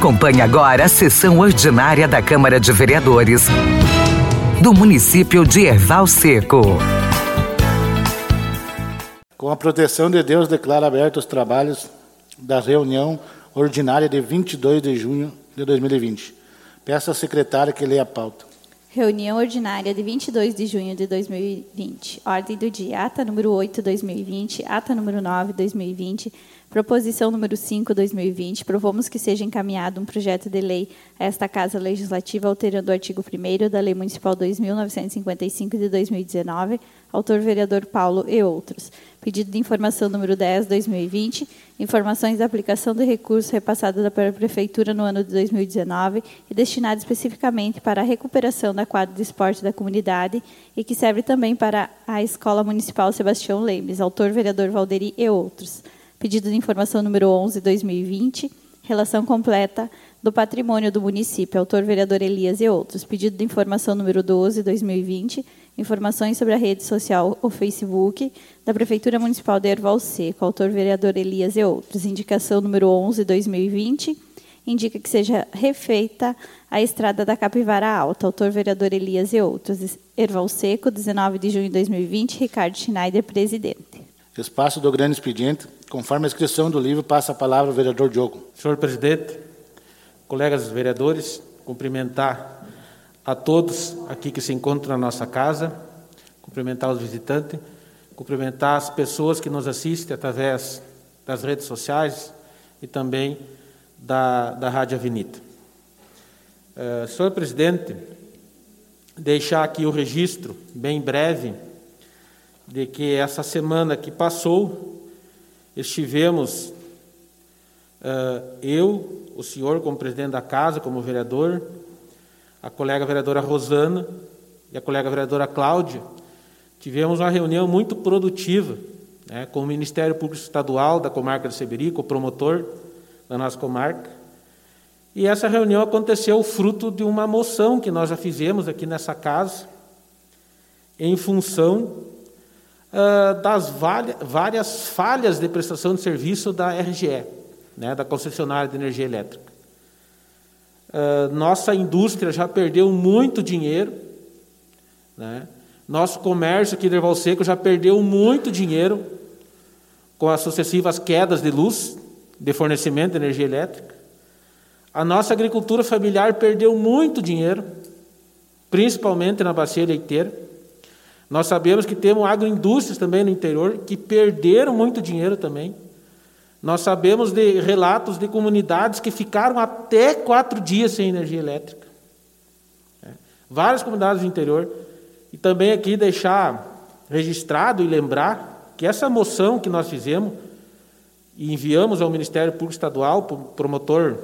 Acompanhe agora a sessão ordinária da Câmara de Vereadores do município de Erval Seco. Com a proteção de Deus, declaro abertos os trabalhos da reunião ordinária de 22 de junho de 2020. Peço à secretária que leia a pauta. Reunião ordinária de 22 de junho de 2020. Ordem do dia. Ata número 8, 2020. Ata número 9, 2020. Proposição número 5, 2020. Provamos que seja encaminhado um projeto de lei a esta Casa Legislativa alterando o artigo 1 da Lei Municipal 2.955 de 2019. Autor vereador Paulo e outros. Pedido de informação número 10, 2020, informações da aplicação de recursos repassados pela Prefeitura no ano de 2019 e destinado especificamente para a recuperação da quadra de esporte da comunidade e que serve também para a Escola Municipal Sebastião Lemes, autor vereador Valderi e outros. Pedido de informação número 11, 2020, relação completa do patrimônio do município, autor vereador Elias e outros. Pedido de informação número 12, 2020, Informações sobre a rede social, o Facebook, da Prefeitura Municipal de Erval Seco, autor vereador Elias e outros. Indicação número 11, 2020, indica que seja refeita a estrada da Capivara Alta, autor vereador Elias e outros. Erval Seco, 19 de junho de 2020, Ricardo Schneider, presidente. Espaço do grande expediente, conforme a inscrição do livro, passa a palavra ao vereador Diogo. Senhor presidente, colegas vereadores, cumprimentar a todos aqui que se encontram na nossa casa, cumprimentar os visitantes, cumprimentar as pessoas que nos assistem através das redes sociais e também da, da Rádio Avenida. Uh, senhor presidente, deixar aqui o registro, bem breve, de que essa semana que passou, estivemos, uh, eu, o senhor como presidente da casa, como vereador, a colega vereadora Rosana e a colega vereadora Cláudia, tivemos uma reunião muito produtiva né, com o Ministério Público Estadual da comarca de Seberico, o promotor da nossa comarca. E essa reunião aconteceu fruto de uma moção que nós já fizemos aqui nessa casa, em função das várias falhas de prestação de serviço da RGE, né, da concessionária de energia elétrica. Nossa indústria já perdeu muito dinheiro. Né? Nosso comércio aqui de Erval Seco já perdeu muito dinheiro com as sucessivas quedas de luz, de fornecimento de energia elétrica. A nossa agricultura familiar perdeu muito dinheiro, principalmente na bacia leiteira. Nós sabemos que temos agroindústrias também no interior que perderam muito dinheiro também. Nós sabemos de relatos de comunidades que ficaram até quatro dias sem energia elétrica. É. Várias comunidades do interior. E também aqui deixar registrado e lembrar que essa moção que nós fizemos e enviamos ao Ministério Público Estadual, o promotor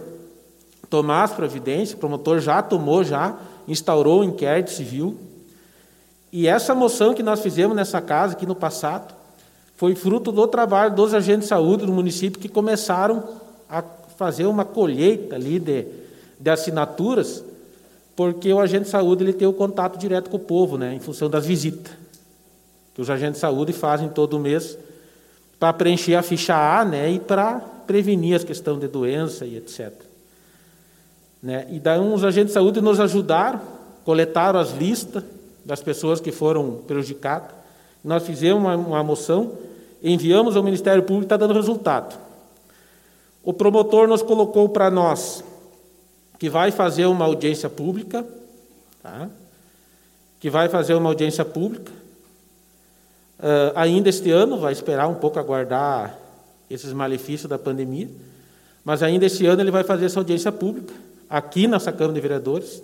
Tomás Providência, o promotor já tomou, já instaurou o um inquérito civil. E essa moção que nós fizemos nessa casa aqui no passado, foi fruto do trabalho dos agentes de saúde do município que começaram a fazer uma colheita ali de, de assinaturas, porque o agente de saúde ele tem o contato direto com o povo, né, em função das visitas que os agentes de saúde fazem todo mês para preencher a ficha A né, e para prevenir as questões de doença e etc. Né? E daí os agentes de saúde nos ajudaram, coletaram as listas das pessoas que foram prejudicadas. Nós fizemos uma, uma moção enviamos ao Ministério Público está dando resultado. O promotor nos colocou para nós que vai fazer uma audiência pública, tá? que vai fazer uma audiência pública, uh, ainda este ano, vai esperar um pouco aguardar esses malefícios da pandemia, mas ainda este ano ele vai fazer essa audiência pública, aqui nessa Câmara de Vereadores,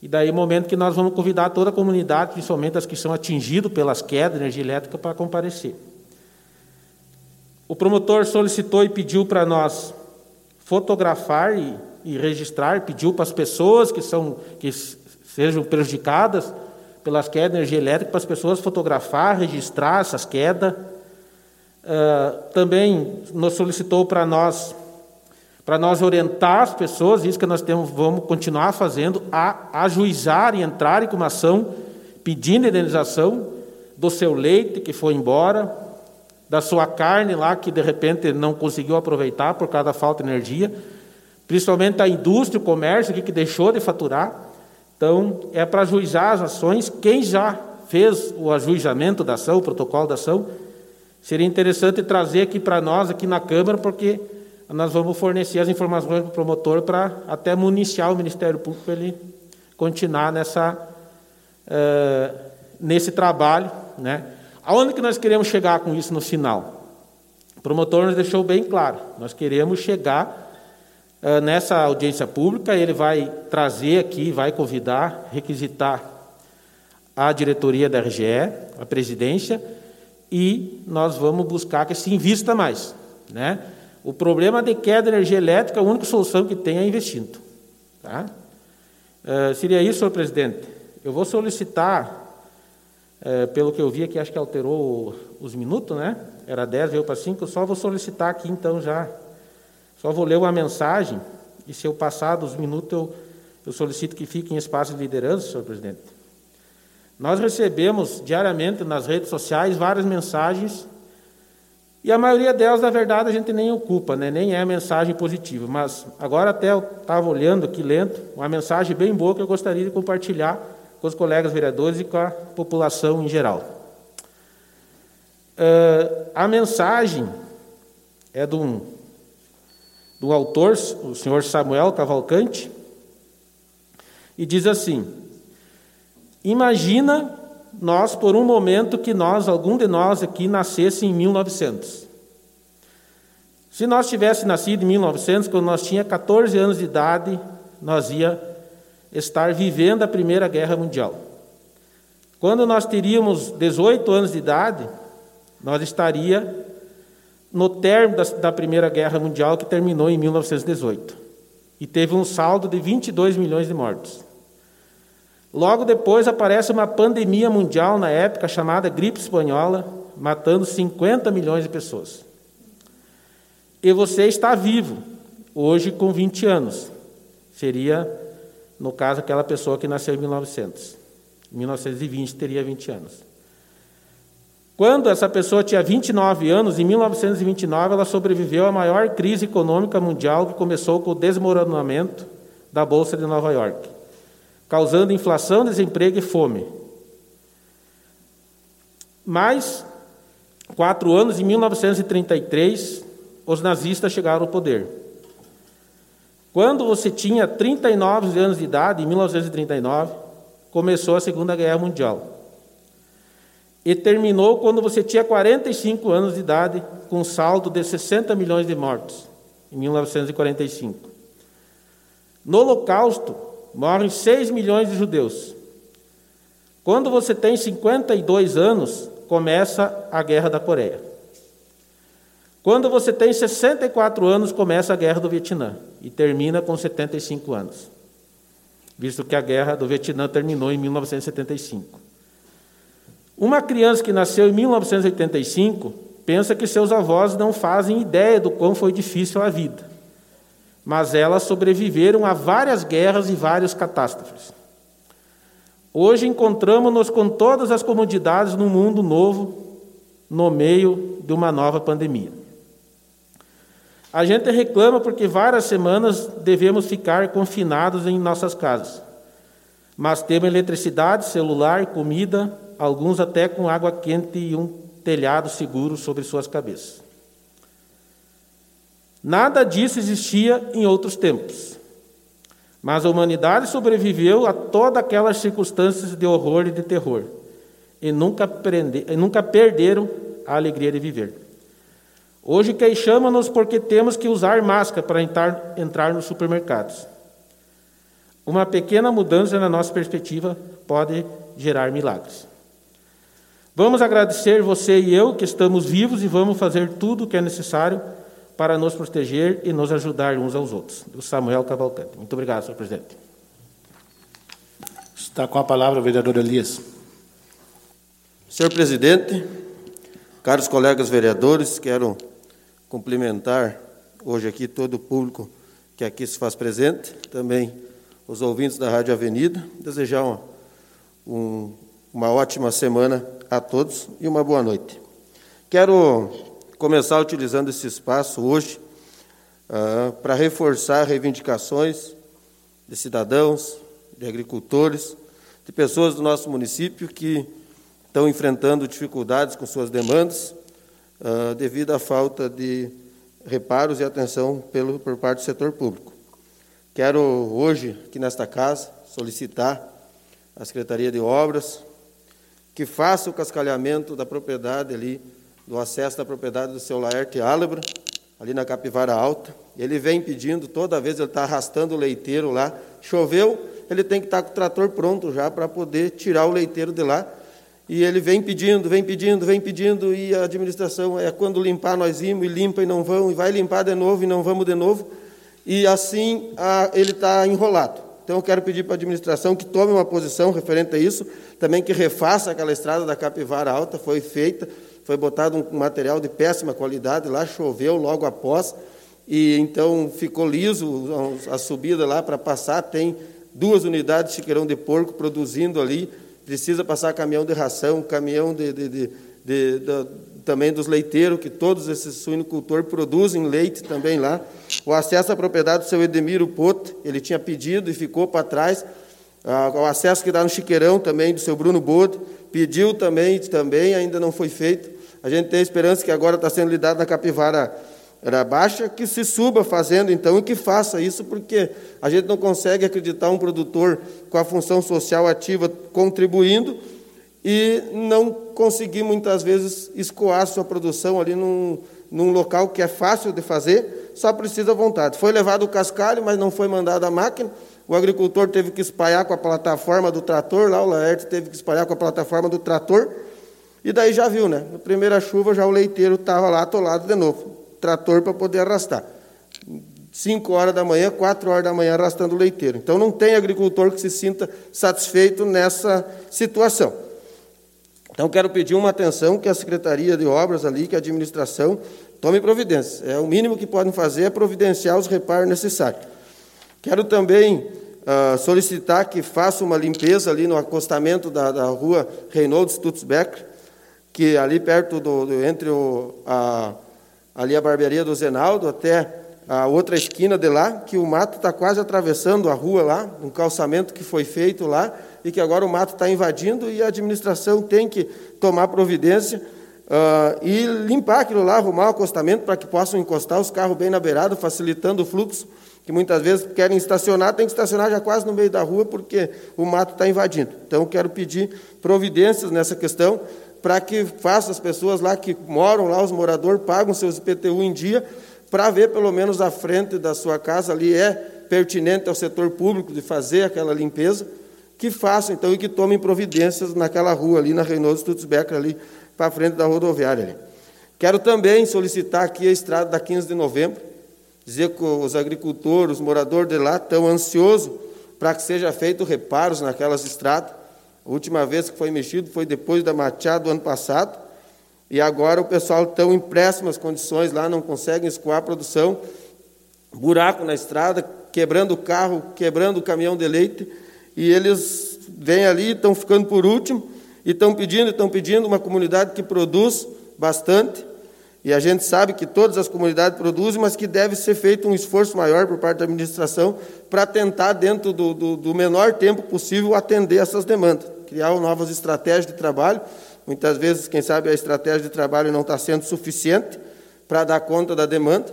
e daí, momento que nós vamos convidar toda a comunidade, principalmente as que são atingidas pelas quedas de energia elétrica, para comparecer. O promotor solicitou e pediu para nós fotografar e, e, registrar, pediu para as pessoas que, são, que sejam prejudicadas pelas quedas de energia elétrica, para as pessoas fotografar, registrar essas quedas. Uh, também nos solicitou para nós para nós orientar as pessoas, isso que nós temos, vamos continuar fazendo, a ajuizar e entrarem com uma ação pedindo indenização do seu leite que foi embora, da sua carne lá que de repente não conseguiu aproveitar por causa da falta de energia, principalmente a indústria, o comércio, que deixou de faturar. Então, é para ajuizar as ações. Quem já fez o ajuizamento da ação, o protocolo da ação, seria interessante trazer aqui para nós, aqui na Câmara, porque nós vamos fornecer as informações para o promotor para até municiar o Ministério Público para ele continuar nessa, uh, nesse trabalho. Né? Aonde que nós queremos chegar com isso no final? O promotor nos deixou bem claro, nós queremos chegar uh, nessa audiência pública, ele vai trazer aqui, vai convidar, requisitar a diretoria da RGE, a presidência, e nós vamos buscar que se invista mais. Né? O problema de queda de energia elétrica, a única solução que tem é investindo. Tá? Uh, seria isso, senhor presidente. Eu vou solicitar, uh, pelo que eu vi aqui, acho que alterou os minutos, né? Era 10, veio para 5, só vou solicitar aqui então já. Só vou ler uma mensagem, e se eu passar dos minutos, eu, eu solicito que fique em espaço de liderança, senhor presidente. Nós recebemos diariamente nas redes sociais várias mensagens e a maioria delas, na verdade, a gente nem ocupa, né? nem é mensagem positiva. Mas agora até eu estava olhando aqui lento, uma mensagem bem boa que eu gostaria de compartilhar com os colegas vereadores e com a população em geral. Uh, a mensagem é de um, do autor, o senhor Samuel Cavalcante, e diz assim: Imagina nós, por um momento, que nós, algum de nós aqui, nascesse em 1900. Se nós tivesse nascido em 1900, quando nós tinha 14 anos de idade, nós ia estar vivendo a Primeira Guerra Mundial. Quando nós teríamos 18 anos de idade, nós estaria no término da, da Primeira Guerra Mundial, que terminou em 1918, e teve um saldo de 22 milhões de mortos. Logo depois aparece uma pandemia mundial na época chamada gripe espanhola, matando 50 milhões de pessoas. E você está vivo, hoje com 20 anos. Seria, no caso, aquela pessoa que nasceu em 1900. Em 1920 teria 20 anos. Quando essa pessoa tinha 29 anos, em 1929, ela sobreviveu à maior crise econômica mundial que começou com o desmoronamento da Bolsa de Nova York causando inflação, desemprego e fome. Mais quatro anos, em 1933, os nazistas chegaram ao poder. Quando você tinha 39 anos de idade, em 1939, começou a Segunda Guerra Mundial. E terminou quando você tinha 45 anos de idade, com um saldo de 60 milhões de mortos, em 1945. No Holocausto, morrem 6 milhões de judeus. Quando você tem 52 anos, começa a Guerra da Coreia. Quando você tem 64 anos, começa a Guerra do Vietnã e termina com 75 anos, visto que a Guerra do Vietnã terminou em 1975. Uma criança que nasceu em 1985 pensa que seus avós não fazem ideia do quão foi difícil a vida mas elas sobreviveram a várias guerras e várias catástrofes. Hoje encontramos-nos com todas as comodidades num mundo novo, no meio de uma nova pandemia. A gente reclama porque várias semanas devemos ficar confinados em nossas casas, mas temos eletricidade, celular, comida, alguns até com água quente e um telhado seguro sobre suas cabeças. Nada disso existia em outros tempos. Mas a humanidade sobreviveu a todas aquelas circunstâncias de horror e de terror, e nunca, prende, e nunca perderam a alegria de viver. Hoje queixamos-nos porque temos que usar máscara para entrar, entrar nos supermercados. Uma pequena mudança na nossa perspectiva pode gerar milagres. Vamos agradecer você e eu que estamos vivos e vamos fazer tudo o que é necessário para nos proteger e nos ajudar uns aos outros. O Samuel Cavalcante. Muito obrigado, senhor presidente. Está com a palavra o vereador Elias. Senhor presidente, caros colegas vereadores, quero cumprimentar hoje aqui todo o público que aqui se faz presente, também os ouvintes da Rádio Avenida, desejar uma, um, uma ótima semana a todos e uma boa noite. Quero começar utilizando esse espaço hoje uh, para reforçar reivindicações de cidadãos, de agricultores, de pessoas do nosso município que estão enfrentando dificuldades com suas demandas uh, devido à falta de reparos e atenção pelo, por parte do setor público. Quero hoje, aqui nesta casa, solicitar à Secretaria de Obras que faça o cascalhamento da propriedade ali, do acesso da propriedade do seu Laerte Álebra, ali na Capivara Alta. Ele vem pedindo, toda vez ele está arrastando o leiteiro lá. Choveu, ele tem que estar tá com o trator pronto já para poder tirar o leiteiro de lá. E ele vem pedindo, vem pedindo, vem pedindo, e a administração é quando limpar nós vimos, e limpa e não vão, e vai limpar de novo e não vamos de novo. E assim a, ele está enrolado. Então eu quero pedir para a administração que tome uma posição referente a isso, também que refaça aquela estrada da Capivara Alta, foi feita, foi botado um material de péssima qualidade lá, choveu logo após, e então ficou liso a subida lá para passar, tem duas unidades de chiqueirão de porco produzindo ali, precisa passar caminhão de ração, caminhão de, de, de, de também dos leiteiros, que todos esses suinocultores produzem leite também lá. O acesso à propriedade do seu Edemiro Poto, ele tinha pedido e ficou para trás. Ah, o acesso que dá no Chiqueirão também, do seu Bruno Bode, pediu também, também ainda não foi feito. A gente tem a esperança que agora está sendo lidado na Capivara era baixa, que se suba fazendo então e que faça isso, porque a gente não consegue acreditar um produtor com a função social ativa contribuindo e não conseguir muitas vezes escoar sua produção ali num, num local que é fácil de fazer, só precisa vontade. Foi levado o cascalho, mas não foi mandado a máquina. O agricultor teve que espalhar com a plataforma do trator, lá o Laerte teve que espalhar com a plataforma do trator. E daí já viu, né? Na primeira chuva já o leiteiro estava lá atolado de novo trator para poder arrastar. 5 horas da manhã, 4 horas da manhã arrastando o leiteiro. Então não tem agricultor que se sinta satisfeito nessa situação. Então quero pedir uma atenção que a Secretaria de Obras ali, que a administração tome providências. É o mínimo que podem fazer é providenciar os reparos necessários. Quero também uh, solicitar que faça uma limpeza ali no acostamento da, da rua Reinhold Stutzbecker, que ali perto do, do entre o, a ali a barbearia do Zenaldo, até a outra esquina de lá, que o mato está quase atravessando a rua lá, um calçamento que foi feito lá, e que agora o mato está invadindo e a administração tem que tomar providência uh, e limpar aquilo lá, arrumar o acostamento para que possam encostar os carros bem na beirada, facilitando o fluxo, que muitas vezes querem estacionar, tem que estacionar já quase no meio da rua, porque o mato está invadindo. Então, quero pedir providências nessa questão, para que faça as pessoas lá que moram lá, os moradores, pagam seus IPTU em dia, para ver pelo menos a frente da sua casa ali é pertinente ao setor público de fazer aquela limpeza, que façam então e que tomem providências naquela rua ali, na Reynold Stutzbecker, ali para frente da rodoviária. Ali. Quero também solicitar aqui a estrada da 15 de novembro, dizer que os agricultores, os moradores de lá estão ansiosos para que seja feito reparos naquelas estradas, a última vez que foi mexido foi depois da Machado do ano passado. E agora o pessoal está em péssimas condições lá, não conseguem escoar a produção. Buraco na estrada, quebrando o carro, quebrando o caminhão de leite. E eles vêm ali, estão ficando por último, e estão pedindo, estão pedindo uma comunidade que produz bastante. E a gente sabe que todas as comunidades produzem, mas que deve ser feito um esforço maior por parte da administração para tentar, dentro do, do, do menor tempo possível, atender essas demandas criar novas estratégias de trabalho. Muitas vezes, quem sabe, a estratégia de trabalho não está sendo suficiente para dar conta da demanda,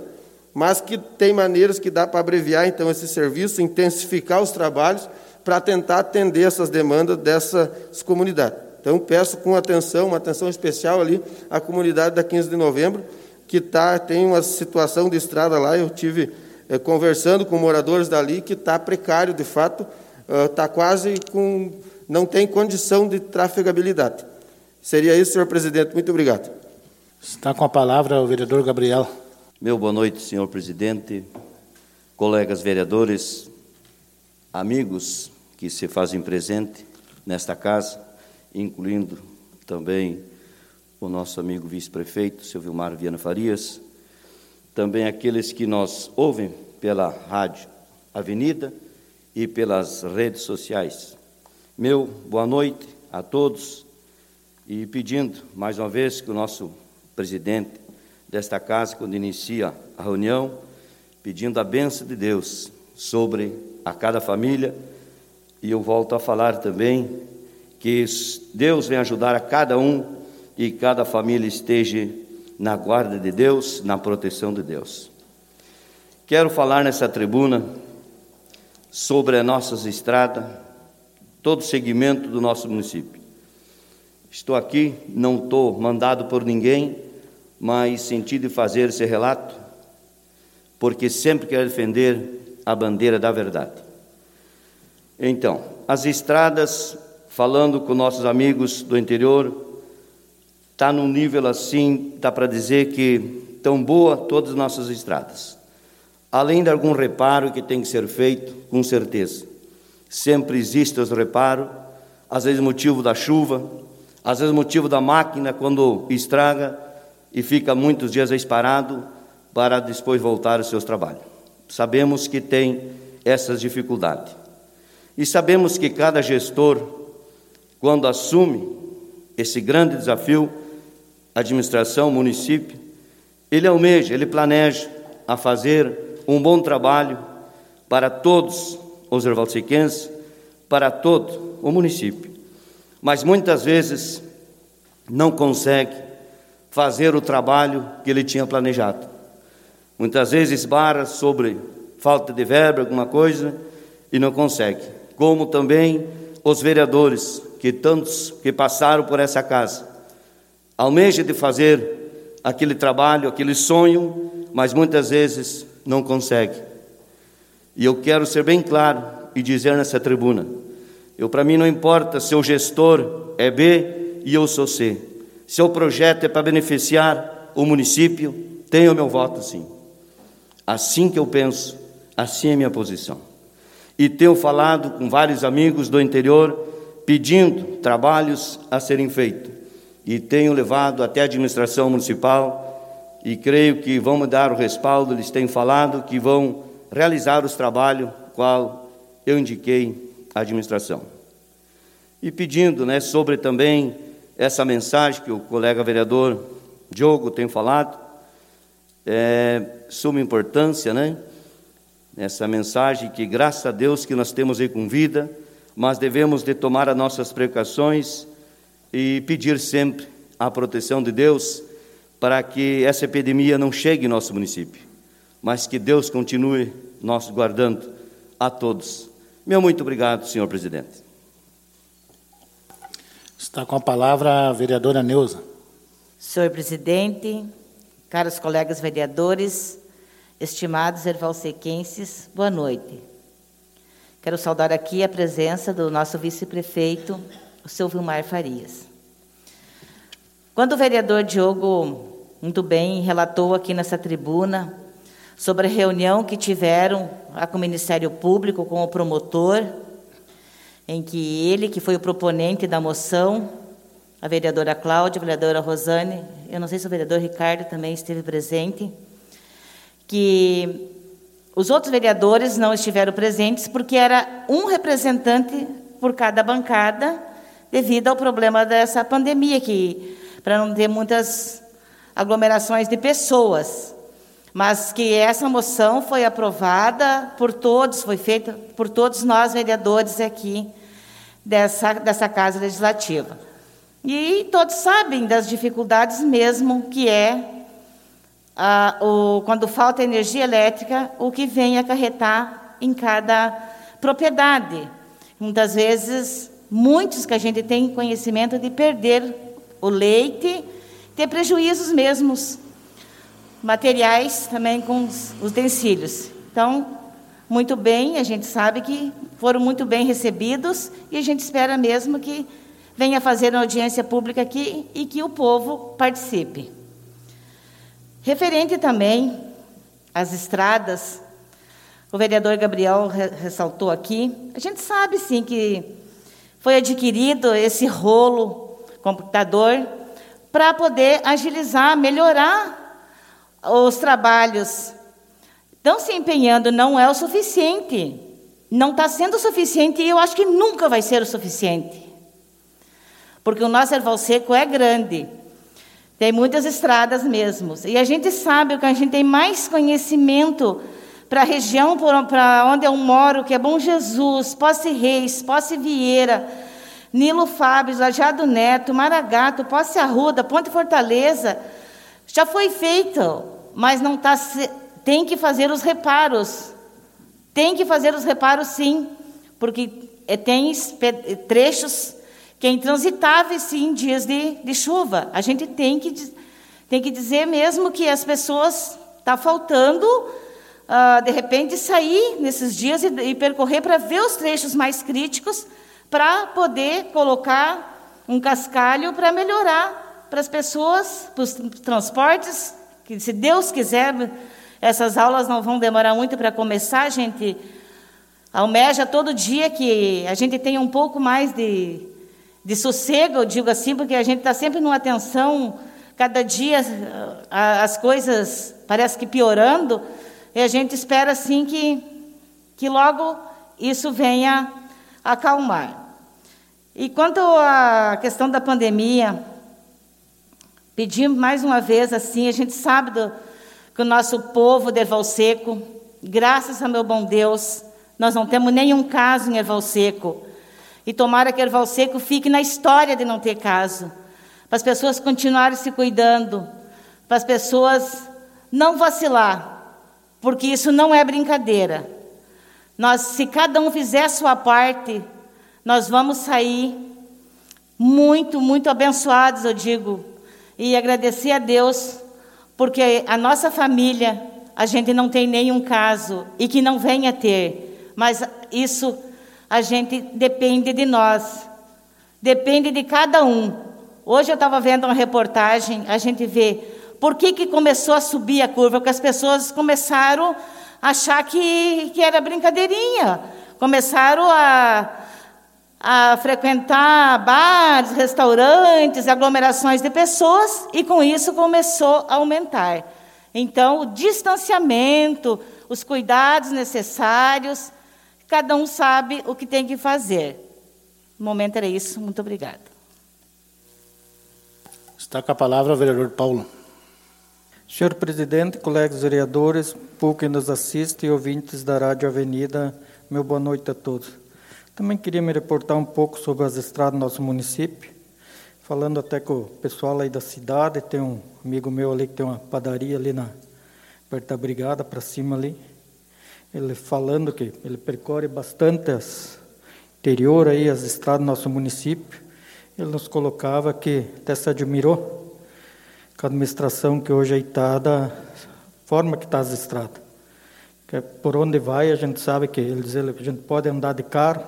mas que tem maneiras que dá para abreviar, então, esse serviço, intensificar os trabalhos para tentar atender essas demandas dessas comunidades. Então, peço com atenção, uma atenção especial ali, à comunidade da 15 de novembro, que tá, tem uma situação de estrada lá, eu tive é, conversando com moradores dali, que está precário, de fato, está uh, quase com não tem condição de trafegabilidade. Seria isso, senhor presidente. Muito obrigado. Está com a palavra o vereador Gabriel. Meu boa noite, senhor presidente, colegas vereadores, amigos que se fazem presente nesta casa, incluindo também o nosso amigo vice-prefeito, seu Vilmar Viana Farias, também aqueles que nos ouvem pela rádio Avenida e pelas redes sociais. Meu boa noite a todos e pedindo mais uma vez que o nosso presidente desta casa, quando inicia a reunião, pedindo a benção de Deus sobre a cada família, e eu volto a falar também que Deus vem ajudar a cada um e cada família esteja na guarda de Deus, na proteção de Deus. Quero falar nessa tribuna sobre as nossas estradas, todo o segmento do nosso município. Estou aqui, não estou mandado por ninguém, mas senti de fazer esse relato, porque sempre quero defender a bandeira da verdade. Então, as estradas, falando com nossos amigos do interior, está num nível assim, dá para dizer que tão boa todas as nossas estradas. Além de algum reparo que tem que ser feito, com certeza. Sempre existe os reparos, às vezes motivo da chuva, às vezes motivo da máquina quando estraga e fica muitos dias parado para depois voltar aos seus trabalhos. Sabemos que tem essas dificuldades. E sabemos que cada gestor, quando assume esse grande desafio, administração, município, ele almeja, ele planeja a fazer um bom trabalho para todos os ervalsiquenses, para todo o município mas muitas vezes não consegue fazer o trabalho que ele tinha planejado. Muitas vezes barra sobre falta de verba, alguma coisa, e não consegue. Como também os vereadores, que tantos que passaram por essa casa, almejam de fazer aquele trabalho, aquele sonho, mas muitas vezes não consegue. E eu quero ser bem claro e dizer nessa tribuna: eu para mim não importa se o gestor é B e eu sou C. Se o projeto é para beneficiar o município, tenho meu voto sim. Assim que eu penso, assim é minha posição. E tenho falado com vários amigos do interior pedindo trabalhos a serem feitos. E tenho levado até a administração municipal e creio que vão me dar o respaldo, eles têm falado que vão realizar os trabalhos qual eu indiquei à administração. E pedindo né, sobre também essa mensagem que o colega vereador Diogo tem falado, é, suma importância, né? Essa mensagem que, graças a Deus, que nós temos aí com vida, mas devemos de tomar as nossas precauções e pedir sempre a proteção de Deus para que essa epidemia não chegue em nosso município, mas que Deus continue nos guardando a todos. Meu muito obrigado, senhor presidente. Está com a palavra a vereadora Neuza. Senhor presidente, caros colegas vereadores, estimados ervalsequenses, boa noite. Quero saudar aqui a presença do nosso vice-prefeito, o seu Vilmar Farias. Quando o vereador Diogo, muito bem, relatou aqui nessa tribuna sobre a reunião que tiveram com o Ministério Público, com o promotor, em que ele, que foi o proponente da moção, a vereadora Cláudia, a vereadora Rosane, eu não sei se o vereador Ricardo também esteve presente, que os outros vereadores não estiveram presentes porque era um representante por cada bancada, devido ao problema dessa pandemia, que para não ter muitas aglomerações de pessoas mas que essa moção foi aprovada por todos, foi feita por todos nós vereadores aqui dessa, dessa Casa Legislativa. E todos sabem das dificuldades mesmo que é a, o, quando falta energia elétrica, o que vem acarretar em cada propriedade. Muitas vezes, muitos que a gente tem conhecimento de perder o leite, ter prejuízos mesmos materiais também com os utensílios. Então, muito bem, a gente sabe que foram muito bem recebidos e a gente espera mesmo que venha fazer uma audiência pública aqui e que o povo participe. Referente também às estradas, o vereador Gabriel ressaltou aqui, a gente sabe sim que foi adquirido esse rolo computador para poder agilizar, melhorar os trabalhos estão se empenhando, não é o suficiente. Não está sendo o suficiente e eu acho que nunca vai ser o suficiente. Porque o nosso erval seco é grande. Tem muitas estradas mesmo. E a gente sabe que a gente tem mais conhecimento para a região para onde eu moro, que é Bom Jesus, Posse Reis, Posse Vieira, Nilo Fábio, Lajado Neto, Maragato, Posse Arruda, Ponte Fortaleza, já foi feito, mas não está. Tem que fazer os reparos. Tem que fazer os reparos, sim, porque é, tem trechos que é intransitáveis, sim, em dias de, de chuva. A gente tem que, tem que dizer mesmo que as pessoas está faltando uh, de repente, sair nesses dias e, e percorrer para ver os trechos mais críticos, para poder colocar um cascalho para melhorar para as pessoas, para os transportes, que se Deus quiser, essas aulas não vão demorar muito para começar, a gente almeja todo dia que a gente tenha um pouco mais de, de sossego, eu digo assim, porque a gente está sempre numa tensão, cada dia as coisas parece que piorando, e a gente espera assim que, que logo isso venha acalmar. E quanto à questão da pandemia, pedimos mais uma vez assim, a gente sabe do, que o nosso povo de Erval Seco, graças a meu bom Deus, nós não temos nenhum caso em Erval Seco. E tomara que Erval Seco fique na história de não ter caso. Para as pessoas continuarem se cuidando, para as pessoas não vacilar, porque isso não é brincadeira. Nós, se cada um fizer a sua parte, nós vamos sair muito, muito abençoados, eu digo, e agradecer a Deus, porque a nossa família, a gente não tem nenhum caso e que não venha ter, mas isso a gente depende de nós, depende de cada um. Hoje eu estava vendo uma reportagem, a gente vê por que, que começou a subir a curva? Porque as pessoas começaram a achar que, que era brincadeirinha. Começaram a, a frequentar bares, restaurantes, aglomerações de pessoas, e com isso começou a aumentar. Então, o distanciamento, os cuidados necessários, cada um sabe o que tem que fazer. No momento era isso. Muito obrigada. Está com a palavra o vereador Paulo. Senhor presidente, colegas vereadores, público que nos assiste e ouvintes da Rádio Avenida, meu boa noite a todos. Também queria me reportar um pouco sobre as estradas do nosso município, falando até com o pessoal aí da cidade, tem um amigo meu ali que tem uma padaria ali na perto da brigada para cima ali. Ele falando que ele percorre bastante as interior aí as estradas do nosso município. Ele nos colocava que até se admirou com a administração que hoje está da forma que está as estradas. Que é por onde vai, a gente sabe que eles, a gente pode andar de carro,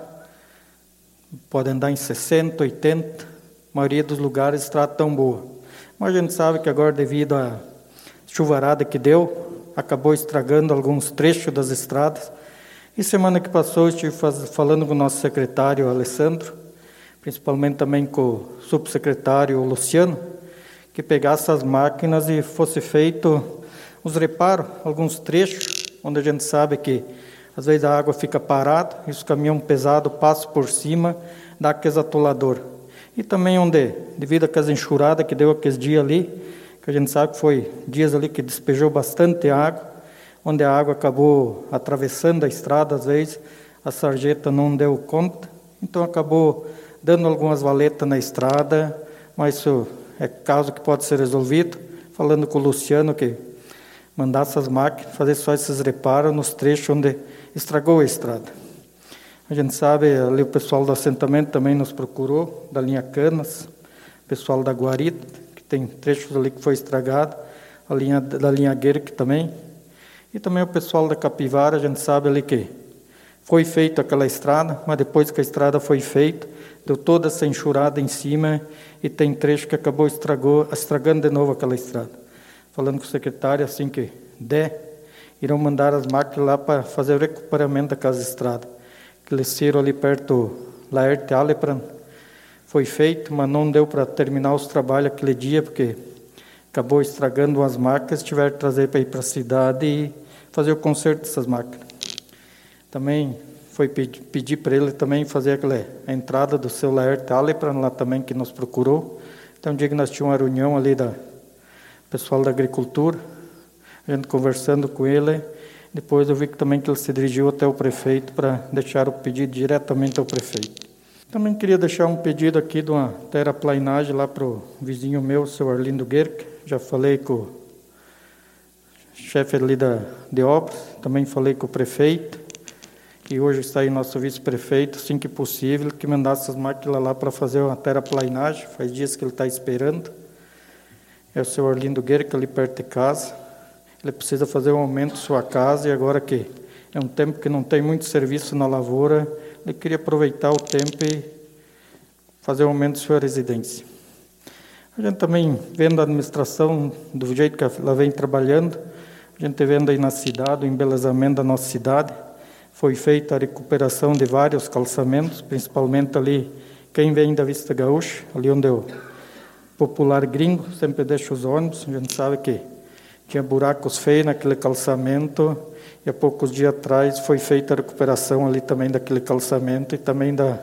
pode andar em 60, 80, a maioria dos lugares estrada tão boa. Mas a gente sabe que agora, devido à chuvarada que deu, acabou estragando alguns trechos das estradas. E semana que passou estive falando com o nosso secretário Alessandro, principalmente também com o subsecretário Luciano, que pegasse as máquinas e fosse feito os reparos, alguns trechos, onde a gente sabe que às vezes a água fica parada e os caminhões pesados passam por cima, dá aqueles atolador. E também onde, devido àquelas enxurradas que deu aqueles dias ali, que a gente sabe que foi dias ali que despejou bastante água, onde a água acabou atravessando a estrada, às vezes a sarjeta não deu conta, então acabou dando algumas valetas na estrada, mas isso é caso que pode ser resolvido, falando com o Luciano que mandasse as máquinas fazer só esses reparos nos trechos onde estragou a estrada. A gente sabe, ali o pessoal do assentamento também nos procurou, da linha Canas, o pessoal da Guarita, que tem trechos ali que foi estragado, a linha da linha Guerque também, e também o pessoal da Capivara, a gente sabe ali que foi feita aquela estrada, mas depois que a estrada foi feita, deu toda essa enxurrada em cima e tem trecho que acabou estragou, estragando de novo aquela estrada. Falando com o secretário, assim que der, irão mandar as máquinas lá para fazer o recuperamento daquelas estradas. Ciro ali perto Laerte Alepran foi feito, mas não deu para terminar os trabalhos aquele dia, porque acabou estragando as máquinas, tiveram que trazer para ir para a cidade e fazer o conserto dessas máquinas. Também foi pedir, pedir para ele também fazer aquela a entrada do seu Laerte Alepran lá também que nos procurou. Então, um dia que nós tínhamos uma reunião ali da pessoal da agricultura, a gente conversando com ele, Depois eu vi que também que ele se dirigiu até o prefeito para deixar o pedido diretamente ao prefeito. Também queria deixar um pedido aqui de uma terraplanagem lá para o vizinho meu, o seu Arlindo Guerque. Já falei com o chefe ali da, de obras, também falei com o prefeito, que hoje está aí nosso vice-prefeito, assim que possível, que mandasse essas máquinas lá para fazer uma terraplanagem. Faz dias que ele está esperando. É o seu Arlindo Guerque, ali perto de casa. Ele precisa fazer um aumento de sua casa e agora que é um tempo que não tem muito serviço na lavoura, ele queria aproveitar o tempo e fazer um aumento de sua residência. A gente também vendo a administração do jeito que ela vem trabalhando, a gente vendo aí na cidade o embelezamento da nossa cidade, foi feita a recuperação de vários calçamentos, principalmente ali quem vem da Vista Gaúcha, ali onde o popular gringo sempre deixa os ônibus, a gente sabe que tinha buracos feios naquele calçamento, e há poucos dias atrás foi feita a recuperação ali também daquele calçamento e também da,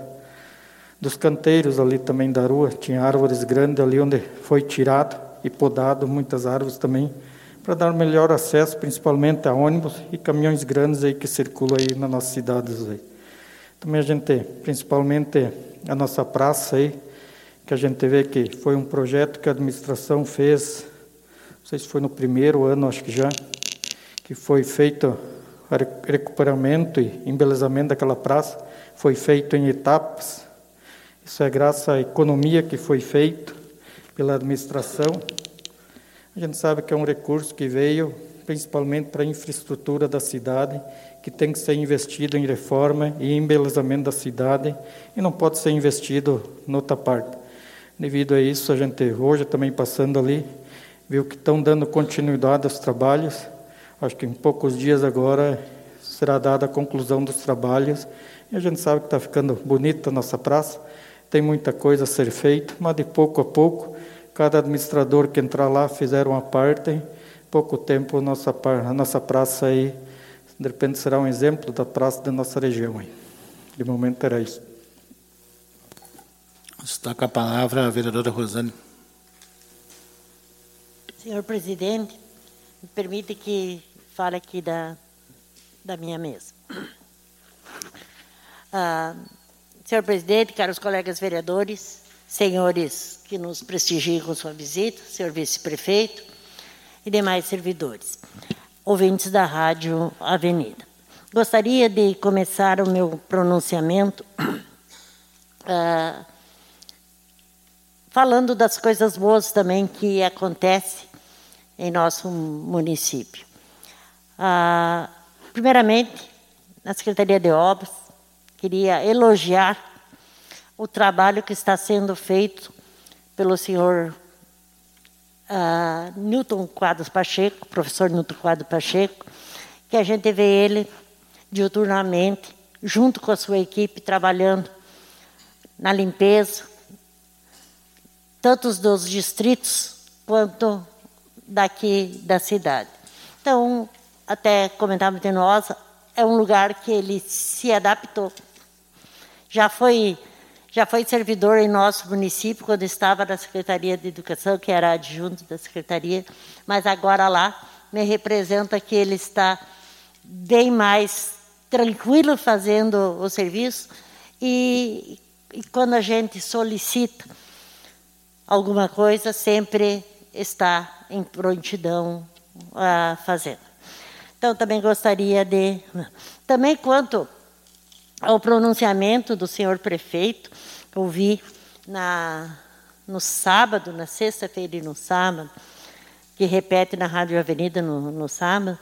dos canteiros ali também da rua. Tinha árvores grandes ali onde foi tirado e podado muitas árvores também para dar melhor acesso, principalmente a ônibus e caminhões grandes aí que circulam aí na nossa cidade. Aí. Também a gente, principalmente a nossa praça aí, que a gente vê que foi um projeto que a administração fez, sei se foi no primeiro ano, acho que já, que foi feito recuperamento e embelezamento daquela praça foi feito em etapas. Isso é graças à economia que foi feito pela administração. A gente sabe que é um recurso que veio principalmente para a infraestrutura da cidade, que tem que ser investido em reforma e embelezamento da cidade e não pode ser investido em outra parte. Devido a isso, a gente hoje também passando ali, viu que estão dando continuidade aos trabalhos Acho que em poucos dias agora será dada a conclusão dos trabalhos e a gente sabe que está ficando bonita a nossa praça. Tem muita coisa a ser feita, mas de pouco a pouco, cada administrador que entrar lá fizer uma parte, pouco tempo a nossa, a nossa praça aí, de repente será um exemplo da praça da nossa região. Aí. De momento era isso. Está com a palavra a vereadora Rosane. Senhor presidente, me permite que fala aqui da, da minha mesa. Ah, senhor presidente, caros colegas vereadores, senhores que nos prestigiam com sua visita, senhor vice-prefeito e demais servidores, ouvintes da Rádio Avenida. Gostaria de começar o meu pronunciamento ah, falando das coisas boas também que acontecem em nosso município. Ah, primeiramente, na Secretaria de Obras, queria elogiar o trabalho que está sendo feito pelo senhor ah, Newton Quadros Pacheco, professor Newton Quadros Pacheco, que a gente vê ele diuturnamente, junto com a sua equipe, trabalhando na limpeza, tanto dos distritos quanto daqui da cidade. Então, até comentava de nós, é um lugar que ele se adaptou. Já foi já foi servidor em nosso município quando estava na Secretaria de Educação, que era adjunto da Secretaria, mas agora lá me representa que ele está bem mais tranquilo fazendo o serviço e, e quando a gente solicita alguma coisa, sempre está em prontidão a fazer. Então, também gostaria de. Também quanto ao pronunciamento do senhor prefeito, ouvi na, no sábado, na sexta-feira e no sábado, que repete na Rádio Avenida no, no sábado,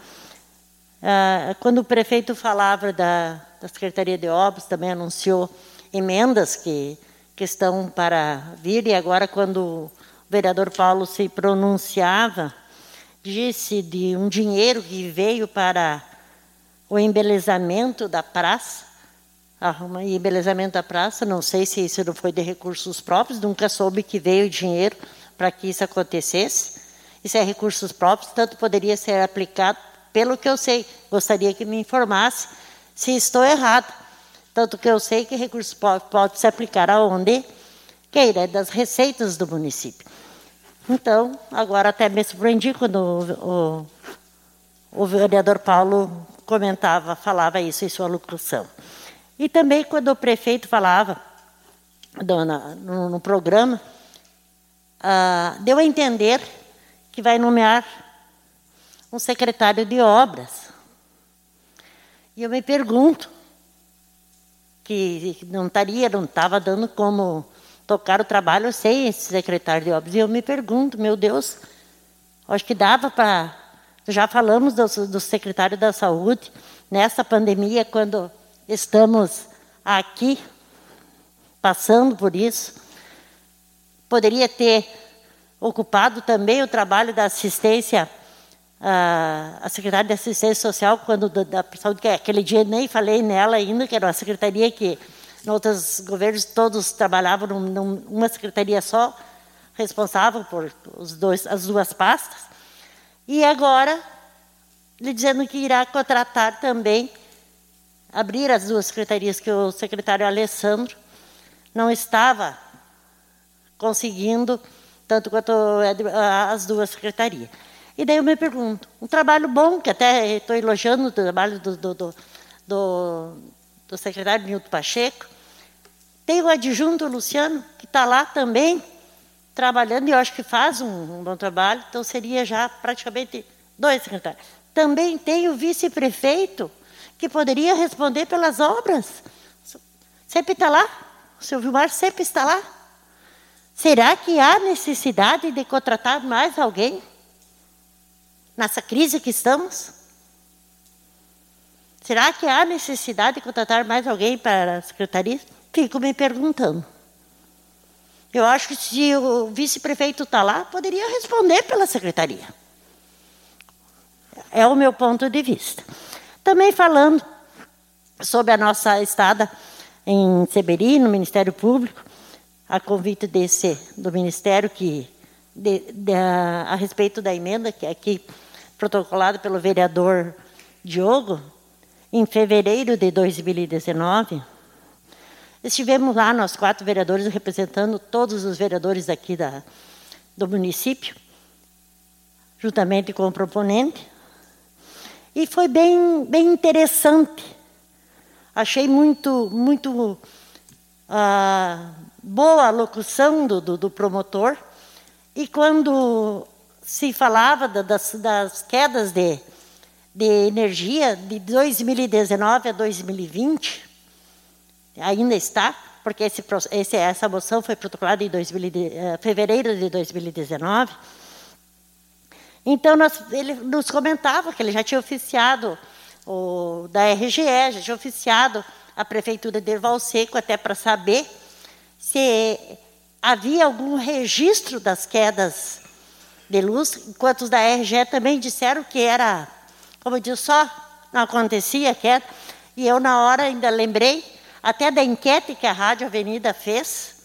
ah, quando o prefeito falava da, da Secretaria de Obras, também anunciou emendas que, que estão para vir, e agora, quando vereador Paulo se pronunciava disse de um dinheiro que veio para o embelezamento da praça, arruma embelezamento da praça, não sei se isso não foi de recursos próprios, nunca soube que veio dinheiro para que isso acontecesse. Isso é recursos próprios, tanto poderia ser aplicado, pelo que eu sei. Gostaria que me informasse se estou errado. Tanto que eu sei que recursos próprios pode se aplicar aonde queira, é das receitas do município. Então, agora até me surpreendi quando o, o, o vereador Paulo comentava, falava isso em sua locução. E também quando o prefeito falava dona, no, no programa, ah, deu a entender que vai nomear um secretário de obras. E eu me pergunto, que não estaria, não estava dando como tocar o trabalho sem esse secretário de obras. E eu me pergunto, meu Deus, acho que dava para. Já falamos do, do secretário da saúde nessa pandemia, quando estamos aqui passando por isso. Poderia ter ocupado também o trabalho da assistência, a, secretária de assistência social, quando da, da que aquele dia nem falei nela ainda, que era uma secretaria que em outros governos todos trabalhavam num, numa secretaria só, responsável por os dois, as duas pastas. E agora, lhe dizendo que irá contratar também, abrir as duas secretarias, que o secretário Alessandro não estava conseguindo, tanto quanto as duas secretarias. E daí eu me pergunto, um trabalho bom, que até estou elogiando o trabalho do, do, do, do, do secretário Nilton Pacheco, tem o adjunto Luciano, que está lá também, trabalhando, e eu acho que faz um, um bom trabalho, então seria já praticamente dois secretários. Também tem o vice-prefeito, que poderia responder pelas obras. Sempre está lá, o seu Vilmar sempre está lá. Será que há necessidade de contratar mais alguém nessa crise que estamos? Será que há necessidade de contratar mais alguém para a secretaria? Fico me perguntando. Eu acho que se o vice-prefeito está lá, poderia responder pela secretaria. É o meu ponto de vista. Também falando sobre a nossa estada em Seberi, no Ministério Público, a convite desse, do Ministério que, de, de, a, a, respeito da emenda que é aqui protocolada pelo vereador Diogo, em fevereiro de 2019, estivemos lá, nós quatro vereadores, representando todos os vereadores aqui da, do município, juntamente com o proponente, e foi bem, bem interessante Achei muito, muito ah, boa a locução do, do, do, promotor. E quando se falava das, das quedas de, de energia de 2019 a 2020, ainda está, porque esse, esse, essa moção foi protocolada em 2000, eh, fevereiro de 2019. Então, nós, ele nos comentava que ele já tinha oficiado o, da RGE, já tinha oficiado a Prefeitura de Erval Seco até para saber se havia algum registro das quedas de luz, enquanto os da RGE também disseram que era, como eu disse, só não acontecia queda. E eu, na hora, ainda lembrei até da enquete que a Rádio Avenida fez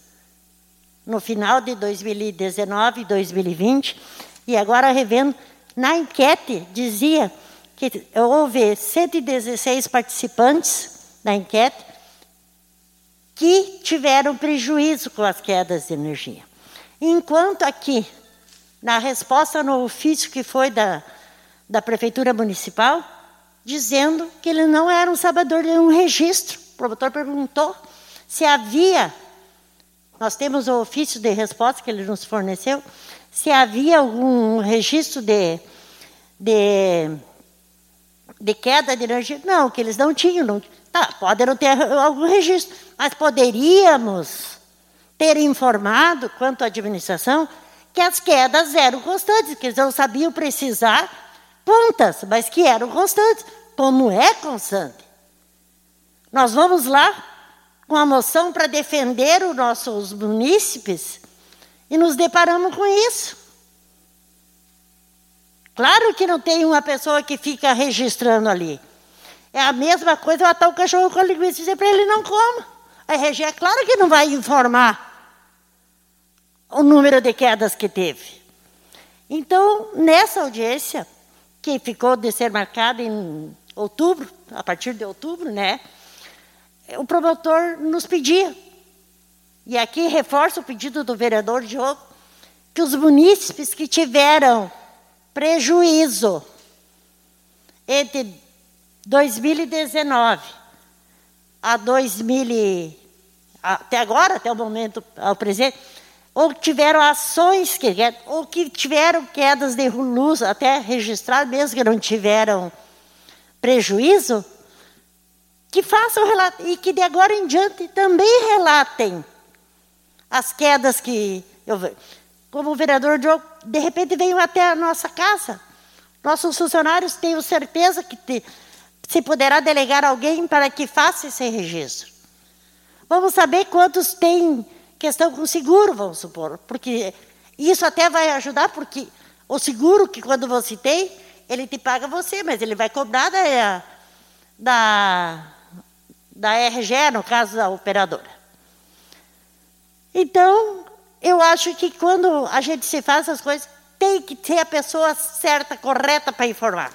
no final de 2019 e 2020. E agora, revendo, na enquete dizia que houve 116 participantes da enquete que tiveram prejuízo com as quedas de energia. Enquanto aqui, na resposta no ofício que foi da, da Prefeitura Municipal, dizendo que ele não era um sabedor de um registro. O promotor perguntou se havia, nós temos o ofício de resposta que ele nos forneceu, se havia algum registro de, de de queda de energia? Não, que eles não tinham. Não, tá, podem não ter algum registro, mas poderíamos ter informado, quanto à administração, que as quedas eram constantes, que eles não sabiam precisar quantas, mas que eram constantes, como é constante. Nós vamos lá com a moção para defender os nossos munícipes e nos deparamos com isso. Claro que não tem uma pessoa que fica registrando ali. É a mesma coisa matar o cachorro com a linguiça e dizer para ele não coma. A RG é claro que não vai informar o número de quedas que teve. Então, nessa audiência, que ficou de ser marcada em outubro, a partir de outubro, né? O promotor nos pedia, e aqui reforço o pedido do vereador Diogo, que os munícipes que tiveram prejuízo entre 2019 a 2000 até agora, até o momento, ao presente, ou tiveram ações que ou que tiveram quedas de luz até registradas, mesmo que não tiveram prejuízo, que façam relato e que de agora em diante também relatem as quedas que eu como o vereador Diogo, de repente veio até a nossa casa. Nossos funcionários tenho certeza que te, se poderá delegar alguém para que faça esse registro. Vamos saber quantos têm questão com seguro, vamos supor, porque isso até vai ajudar, porque o seguro que quando você tem, ele te paga você, mas ele vai cobrar da, da, da RGE, no caso da operadora. Então, eu acho que quando a gente se faz essas coisas, tem que ter a pessoa certa, correta para informar.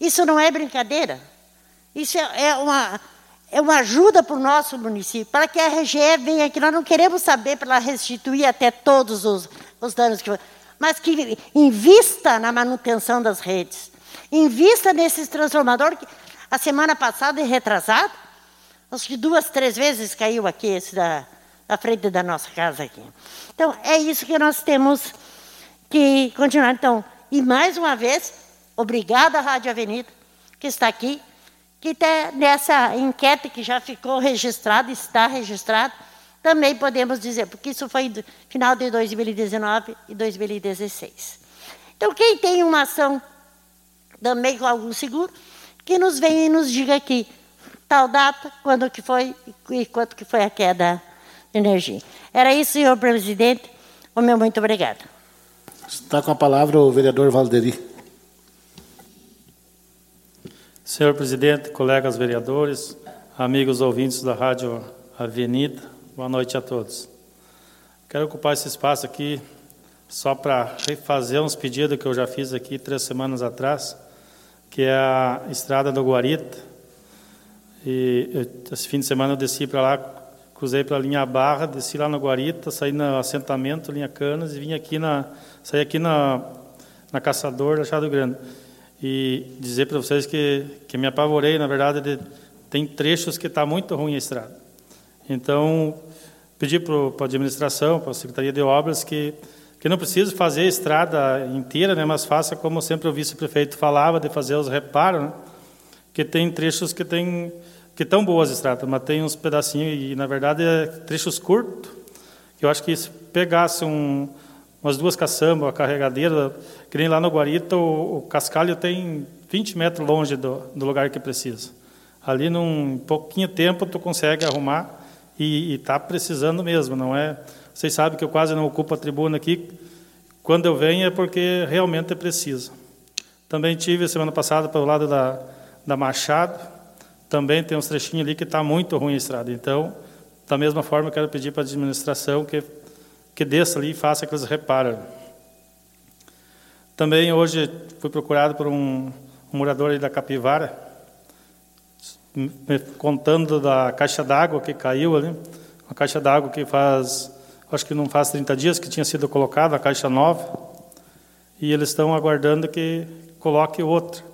Isso não é brincadeira. Isso é, é uma é uma ajuda para o nosso município, para que a RGE venha aqui. Nós não queremos saber para ela restituir até todos os, os danos que mas que invista na manutenção das redes. Invista nesses transformadores que a semana passada e retrasada, acho que duas, três vezes caiu aqui esse da, da frente da nossa casa aqui. Então, é isso que nós temos que continuar. Então, e mais uma vez, obrigada à Rádio Avenida, que está aqui que tá nessa enquete que já ficou registrada, está registrada, também podemos dizer, porque isso foi no final de 2019 e 2016. Então, quem tem uma ação também com algum seguro, que nos venha e nos diga aqui, tal data, quando que foi e quanto que foi a queda de energia. Era isso, senhor presidente. O meu muito obrigado. Está com a palavra o vereador Valderi. Senhor presidente, colegas vereadores, amigos ouvintes da Rádio Avenida, boa noite a todos. Quero ocupar esse espaço aqui só para refazer uns pedidos que eu já fiz aqui três semanas atrás, que é a estrada do Guarita. E eu, esse fim de semana eu desci para lá, cruzei para a linha Barra, desci lá no Guarita, saí no assentamento, linha Canas, e vim aqui na, saí aqui na, na Caçador, Achado Grande e dizer para vocês que, que me apavorei, na verdade, de, tem trechos que está muito ruim a estrada. Então, pedi para a administração, para a Secretaria de Obras, que, que não precisa fazer a estrada inteira, né, mas faça como sempre o vice-prefeito falava, de fazer os reparos, né, que tem trechos que tem que estão boas estradas, mas tem uns pedacinhos, e na verdade é trechos curtos, que eu acho que se pegasse um, umas duas caçambas, a carregadeira, que nem lá no Guarita, o, o cascalho tem 20 metros longe do, do lugar que precisa. Ali, num pouquinho tempo, tu consegue arrumar e está precisando mesmo, não é? Vocês sabem que eu quase não ocupo a tribuna aqui. Quando eu venho é porque realmente é preciso. Também tive semana passada para o lado da, da Machado, também tem uns trechinhos ali que está muito ruim a estrada. Então, da mesma forma, quero pedir para a administração que que desça ali e faça aqueles reparos. Também hoje fui procurado por um, um morador da Capivara, me contando da caixa d'água que caiu ali, uma caixa d'água que faz, acho que não faz 30 dias que tinha sido colocada, a caixa nova, e eles estão aguardando que coloque outra.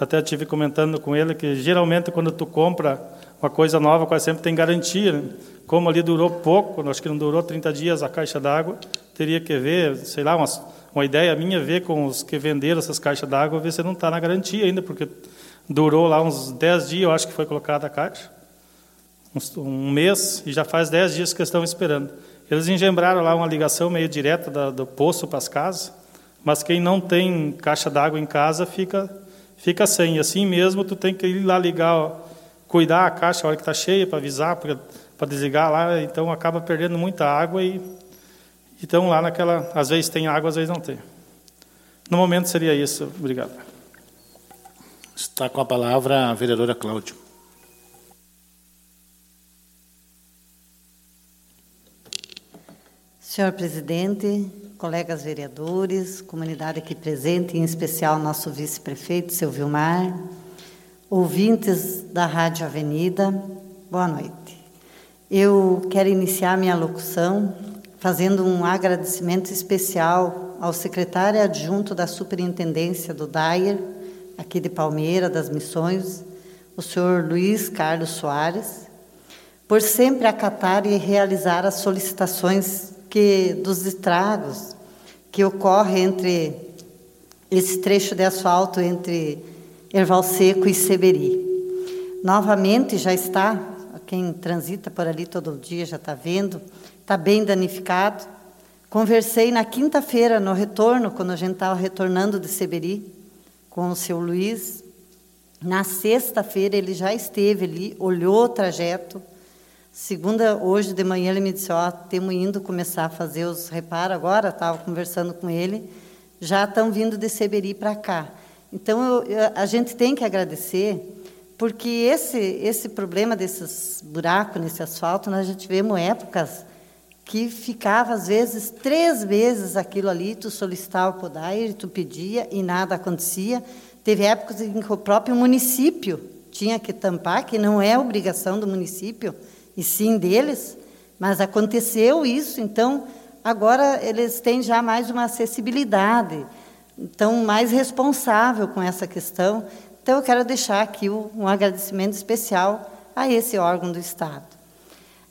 Até tive comentando com ele que geralmente quando tu compra uma coisa nova, quase sempre tem garantia. Né? Como ali durou pouco, acho que não durou 30 dias a caixa d'água, teria que ver, sei lá, uma, ideia minha, ver com os que venderam essas caixas d'água, ver se não está na garantia ainda, porque durou lá uns 10 dias, eu acho que foi colocada a caixa, uns, um mês, e já faz 10 dias que estão esperando. Eles engembraram lá uma ligação meio direta da, do poço para as casas, mas quem não tem caixa d'água em casa fica, fica sem. E assim mesmo, tu tem que ir lá ligar, cuidar a caixa a hora que está cheia para avisar, para desligar lá, então acaba perdendo muita água e então lá naquela, às vezes tem água, às vezes não tem. No momento seria isso. Obrigado. Está com a palavra a vereadora Cláudia. Senhor presidente, colegas vereadores, comunidade aqui presente, em especial nosso vice-prefeito, seu Vilmar, ouvintes da Rádio Avenida, boa noite. Eu quero iniciar minha locução fazendo um agradecimento especial ao secretário adjunto da Superintendência do DAIR, aqui de Palmeira, das Missões, o senhor Luiz Carlos Soares, por sempre acatar e realizar as solicitações que dos estragos que ocorre entre esse trecho de asfalto entre Erval Seco e Seberi. Novamente já está, quem transita por ali todo dia já está vendo, está bem danificado. Conversei na quinta-feira, no retorno, quando a gente estava retornando de Seberi, com o seu Luiz. Na sexta-feira ele já esteve ali, olhou o trajeto. Segunda, hoje de manhã, ele me disse: Ó, oh, temos indo começar a fazer os reparos agora. Estava conversando com ele, já estão vindo de Seberi para cá. Então, eu, a gente tem que agradecer, porque esse, esse problema desses buracos nesse asfalto, nós já tivemos épocas que ficava às vezes três vezes aquilo ali, tu solicitava o PODAIR, tu pedia e nada acontecia. Teve épocas em que o próprio município tinha que tampar, que não é obrigação do município, e sim deles, mas aconteceu isso, então agora eles têm já mais uma acessibilidade, então mais responsável com essa questão. Então eu quero deixar aqui um agradecimento especial a esse órgão do Estado.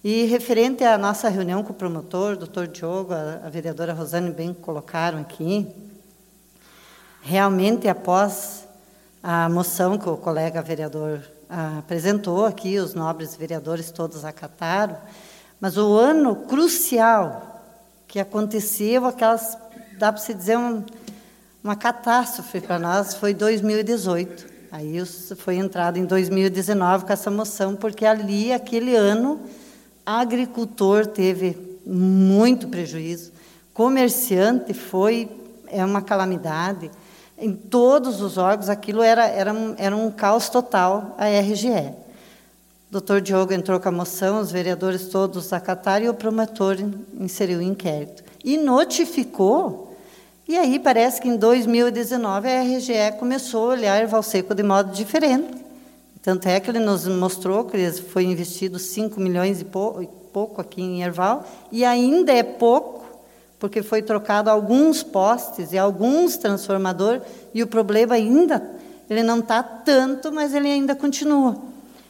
E referente à nossa reunião com o promotor, doutor Diogo, a, a vereadora Rosane bem colocaram aqui, realmente após a moção que o colega vereador ah, apresentou aqui, os nobres vereadores todos acataram, mas o ano crucial que aconteceu, aquelas, dá para se dizer, um, uma catástrofe para nós, foi 2018. Aí foi entrado em 2019 com essa moção, porque ali, aquele ano, agricultor teve muito prejuízo, comerciante foi é uma calamidade. Em todos os órgãos, aquilo era, era, era um caos total, a RGE. O doutor Diogo entrou com a moção, os vereadores todos acataram e o promotor inseriu o inquérito. E notificou, e aí parece que em 2019 a RGE começou a olhar Valseco de modo diferente. Tanto é que ele nos mostrou que foi investido 5 milhões e pouco aqui em Erval, e ainda é pouco, porque foi trocado alguns postes e alguns transformadores, e o problema ainda, ele não está tanto, mas ele ainda continua.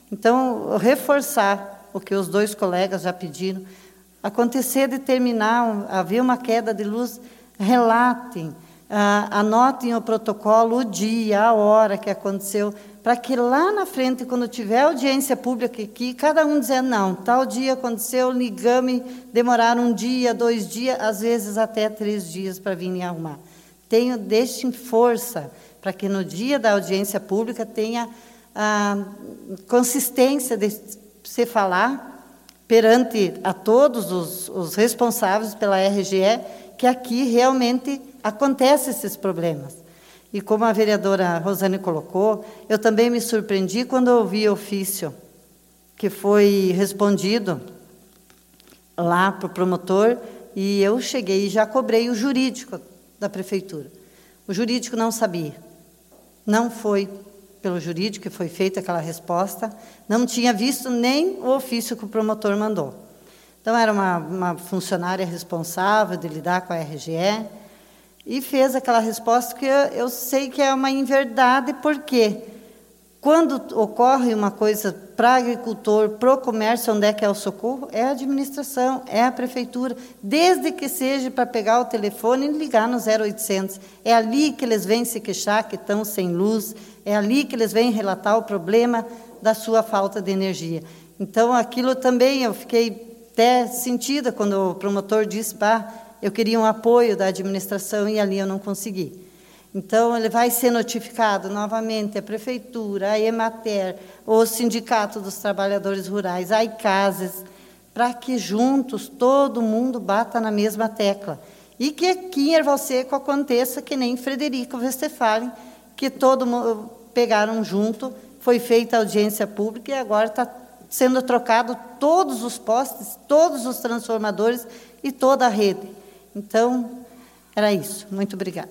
Então, reforçar o que os dois colegas já pediram, acontecer de terminar, haver uma queda de luz, relatem, ah, anotem o protocolo, o dia, a hora que aconteceu, para que lá na frente, quando tiver audiência pública aqui, cada um dizer, não, tal dia aconteceu, ligame, demoraram um dia, dois dias, às vezes até três dias para vir me arrumar. Tenho, deixem força para que no dia da audiência pública tenha a consistência de se falar perante a todos os, os responsáveis pela RGE que aqui realmente acontecem esses problemas. E como a vereadora Rosane colocou, eu também me surpreendi quando ouvi o ofício que foi respondido lá para o promotor e eu cheguei e já cobrei o jurídico da prefeitura. O jurídico não sabia. Não foi pelo jurídico que foi feita aquela resposta, não tinha visto nem o ofício que o promotor mandou. Então, era uma, uma funcionária responsável de lidar com a RGE, e fez aquela resposta que eu, eu sei que é uma inverdade, porque quando ocorre uma coisa para agricultor, para o comércio, onde é que é o socorro? É a administração, é a prefeitura, desde que seja para pegar o telefone e ligar no 0800. É ali que eles vêm se queixar que estão sem luz, é ali que eles vêm relatar o problema da sua falta de energia. Então, aquilo também eu fiquei até sentida quando o promotor disse, bah, eu queria um apoio da administração e ali eu não consegui. Então, ele vai ser notificado novamente a prefeitura, a Emater, o Sindicato dos Trabalhadores Rurais, a ICASES, para que juntos todo mundo bata na mesma tecla. E que aqui em aconteça que nem Frederico Westphalen, que todo mundo pegaram junto, foi feita audiência pública e agora está sendo trocado todos os postes, todos os transformadores e toda a rede. Então, era isso. Muito obrigada.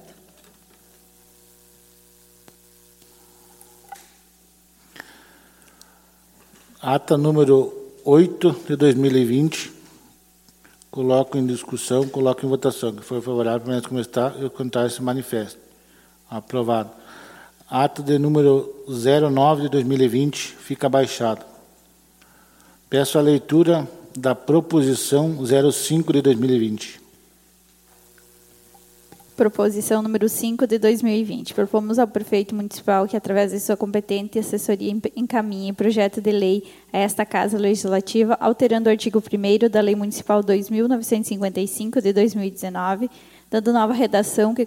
Ata número 8 de 2020. Coloco em discussão, coloco em votação. Que foi favorável, mas como está, eu contar esse manifesto. Aprovado. Ato de número 09 de 2020 fica baixado. Peço a leitura da proposição 05 de 2020. Proposição número 5 de 2020. Propomos ao prefeito municipal que, através de sua competente assessoria, encaminhe projeto de lei a esta Casa Legislativa, alterando o artigo 1 da Lei Municipal 2.955 de 2019, dando nova redação que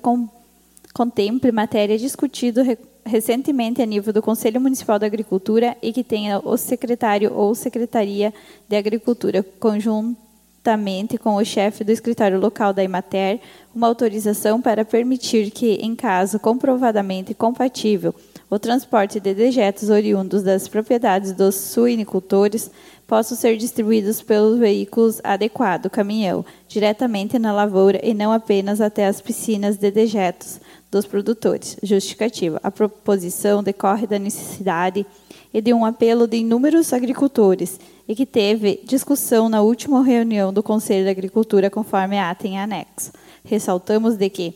contemple matéria discutida recentemente a nível do Conselho Municipal da Agricultura e que tenha o secretário ou secretaria de Agricultura conjunto juntamente com o chefe do escritório local da Imater, uma autorização para permitir que, em caso comprovadamente compatível, o transporte de dejetos oriundos das propriedades dos suinicultores possam ser distribuídos pelos veículos adequado, caminhão, diretamente na lavoura e não apenas até as piscinas de dejetos dos produtores. Justificativa. A proposição decorre da necessidade e de um apelo de inúmeros agricultores e que teve discussão na última reunião do Conselho da Agricultura, conforme ata em anexo. Ressaltamos de que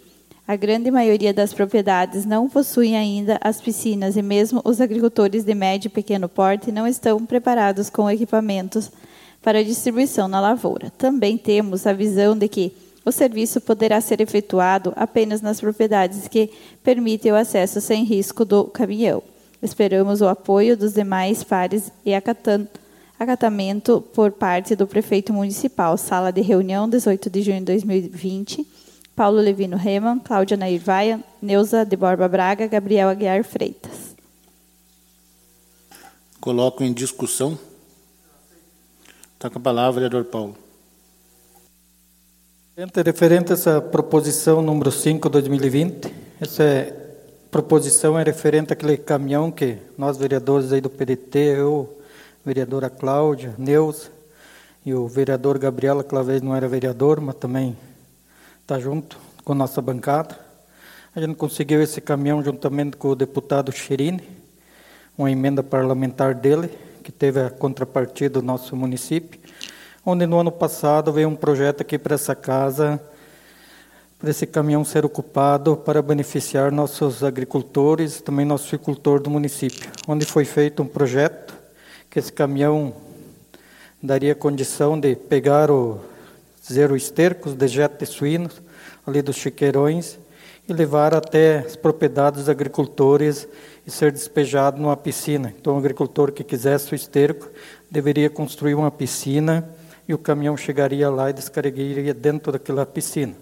a grande maioria das propriedades não possuem ainda as piscinas e mesmo os agricultores de médio e pequeno porte não estão preparados com equipamentos para distribuição na lavoura. Também temos a visão de que o serviço poderá ser efetuado apenas nas propriedades que permitem o acesso sem risco do caminhão. Esperamos o apoio dos demais pares e acatamento por parte do prefeito municipal. Sala de reunião, 18 de junho de 2020. Paulo Levino Reman, Cláudia Nair Vaia, Neuza de Borba Braga, Gabriel Aguiar Freitas. Coloco em discussão. Está com a palavra, vereador Paulo. Referente a essa proposição número 5 de 2020, essa é proposição é referente àquele caminhão que nós, vereadores aí do PDT, eu, vereadora Cláudia, Neus e o vereador Gabriela, que vez não era vereador, mas também está junto com a nossa bancada. A gente conseguiu esse caminhão juntamente com o deputado Cherini, uma emenda parlamentar dele, que teve a contrapartida do nosso município, onde no ano passado veio um projeto aqui para essa casa para esse caminhão ser ocupado para beneficiar nossos agricultores também nosso agricultor do município, onde foi feito um projeto que esse caminhão daria condição de pegar o zero esterco, os dejetos de suínos, ali dos chiqueirões, e levar até as propriedades dos agricultores e ser despejado numa piscina. Então, o agricultor que quisesse o esterco deveria construir uma piscina e o caminhão chegaria lá e descarregaria dentro daquela piscina.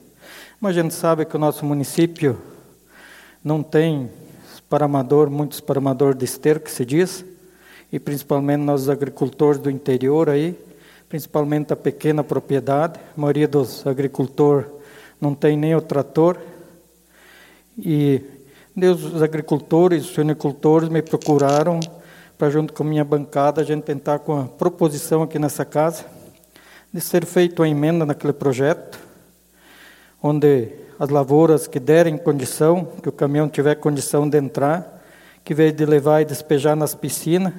Mas a gente sabe que o nosso município não tem paramador, muitos paramadores de esterco, que se diz, e principalmente nós agricultores do interior aí, principalmente a pequena propriedade, a maioria dos agricultores não tem nem o trator, e os agricultores, os suinicultores me procuraram para junto com minha bancada a gente tentar com a proposição aqui nessa casa de ser feita uma emenda naquele projeto onde as lavouras que derem condição, que o caminhão tiver condição de entrar, que vez de levar e despejar nas piscinas,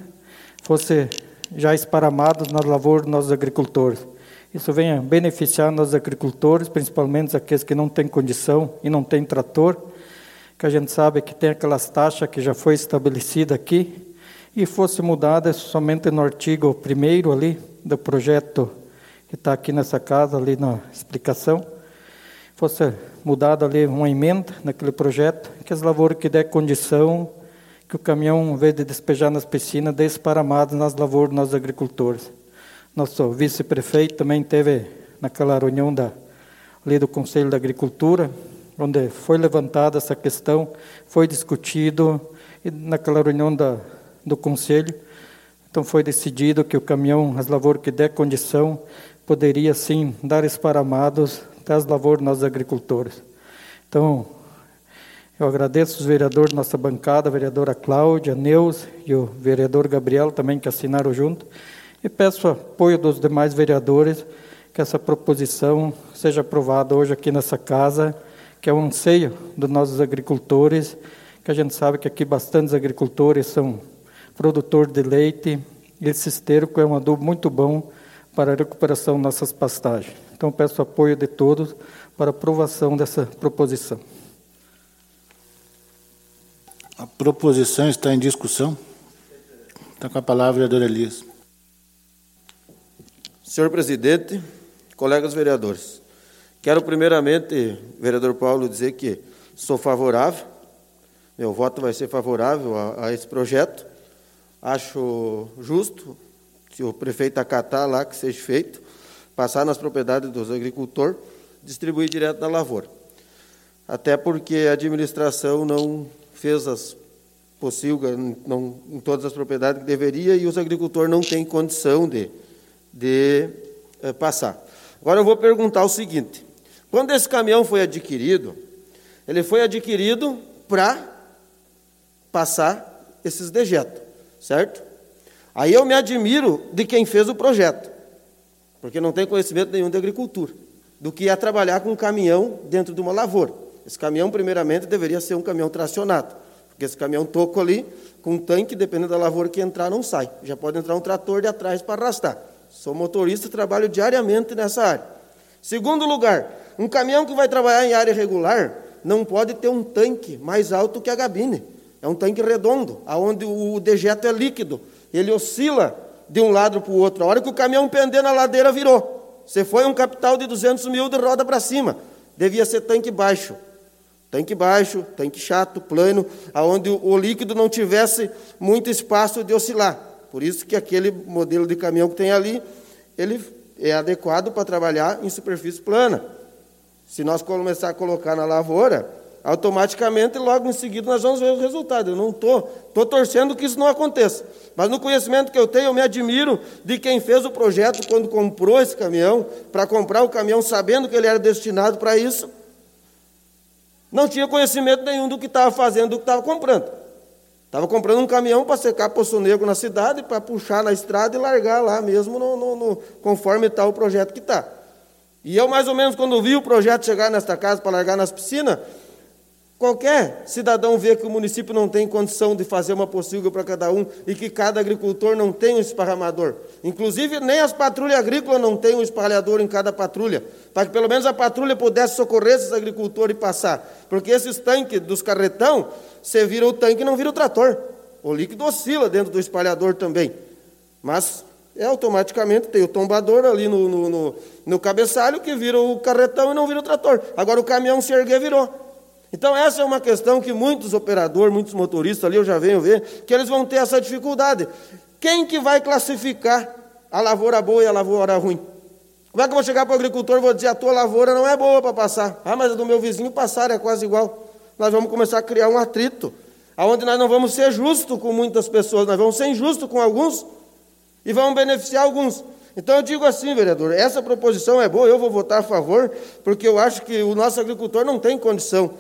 fosse já esparamados nas lavouras dos nossos agricultores. Isso venha beneficiar nossos agricultores, principalmente aqueles que não têm condição e não têm trator, que a gente sabe que tem aquelas taxas que já foi estabelecida aqui, e fosse mudada somente no artigo primeiro ali do projeto que está aqui nessa casa, ali na explicação, fosse mudada ali uma emenda naquele projeto, que as lavouras que der condição, que o caminhão, em vez de despejar nas piscinas, dê esparamadas nas lavouras dos agricultores. Nosso vice-prefeito também teve naquela reunião da, ali do Conselho da Agricultura, onde foi levantada essa questão, foi discutido, e naquela reunião da, do Conselho, então foi decidido que o caminhão, as lavouras que der condição, poderia sim dar esparamados das lavouras nossos agricultores. Então, eu agradeço os vereadores da nossa bancada, a vereadora Cláudia, Neus e o vereador Gabriel também que assinaram junto, e peço apoio dos demais vereadores que essa proposição seja aprovada hoje aqui nessa casa, que é um anseio dos nossos agricultores, que a gente sabe que aqui bastantes agricultores são produtores de leite, e esse esterco é um adubo muito bom para a recuperação das nossas pastagens. Então, peço apoio de todos para aprovação dessa proposição. A proposição está em discussão. Está com a palavra o vereador Elias. Senhor presidente, colegas vereadores, quero primeiramente, vereador Paulo, dizer que sou favorável, meu voto vai ser favorável a, a esse projeto. Acho justo que o prefeito acatar lá que seja feito, passar nas propriedades dos agricultores, distribuir direto da lavoura. Até porque a administração não fez as possíveis não, em todas as propriedades que deveria e os agricultores não têm condição de, de é, passar. Agora eu vou perguntar o seguinte: quando esse caminhão foi adquirido, ele foi adquirido para passar esses dejetos, certo? Aí eu me admiro de quem fez o projeto, porque não tem conhecimento nenhum de agricultura, do que é trabalhar com um caminhão dentro de uma lavoura. Esse caminhão, primeiramente, deveria ser um caminhão tracionado, porque esse caminhão toco ali, com um tanque, dependendo da lavoura que entrar, não sai. Já pode entrar um trator de atrás para arrastar. Sou motorista trabalho diariamente nessa área. Segundo lugar, um caminhão que vai trabalhar em área regular não pode ter um tanque mais alto que a gabine. É um tanque redondo, onde o dejeto é líquido ele oscila de um lado para o outro. A hora que o caminhão pender na ladeira, virou. Você foi um capital de 200 mil de roda para cima. Devia ser tanque baixo. Tanque baixo, tanque chato, plano, aonde o líquido não tivesse muito espaço de oscilar. Por isso que aquele modelo de caminhão que tem ali, ele é adequado para trabalhar em superfície plana. Se nós começar a colocar na lavoura, automaticamente, logo em seguida, nós vamos ver o resultado. Eu não estou tô, tô torcendo que isso não aconteça. Mas no conhecimento que eu tenho, eu me admiro de quem fez o projeto quando comprou esse caminhão, para comprar o caminhão sabendo que ele era destinado para isso. Não tinha conhecimento nenhum do que estava fazendo, do que estava comprando. Estava comprando um caminhão para secar poço negro na cidade, para puxar na estrada e largar lá mesmo, no, no, no conforme está o projeto que está. E eu, mais ou menos, quando vi o projeto chegar nesta casa para largar nas piscinas, Qualquer cidadão vê que o município não tem condição de fazer uma pocilga para cada um e que cada agricultor não tem um esparramador. Inclusive, nem as patrulhas agrícolas não têm um espalhador em cada patrulha, para que pelo menos a patrulha pudesse socorrer esses agricultores e passar. Porque esses tanques dos carretão, você vira o tanque e não vira o trator. O líquido oscila dentro do espalhador também. Mas é automaticamente tem o tombador ali no, no, no, no cabeçalho que vira o carretão e não vira o trator. Agora o caminhão se erguer virou. Então, essa é uma questão que muitos operadores, muitos motoristas ali, eu já venho ver, que eles vão ter essa dificuldade. Quem que vai classificar a lavoura boa e a lavoura ruim? Como é que eu vou chegar para o agricultor e vou dizer, a tua lavoura não é boa para passar? Ah, mas a do meu vizinho passar é quase igual. Nós vamos começar a criar um atrito, aonde nós não vamos ser justos com muitas pessoas, nós vamos ser injustos com alguns e vamos beneficiar alguns. Então eu digo assim, vereador, essa proposição é boa, eu vou votar a favor, porque eu acho que o nosso agricultor não tem condição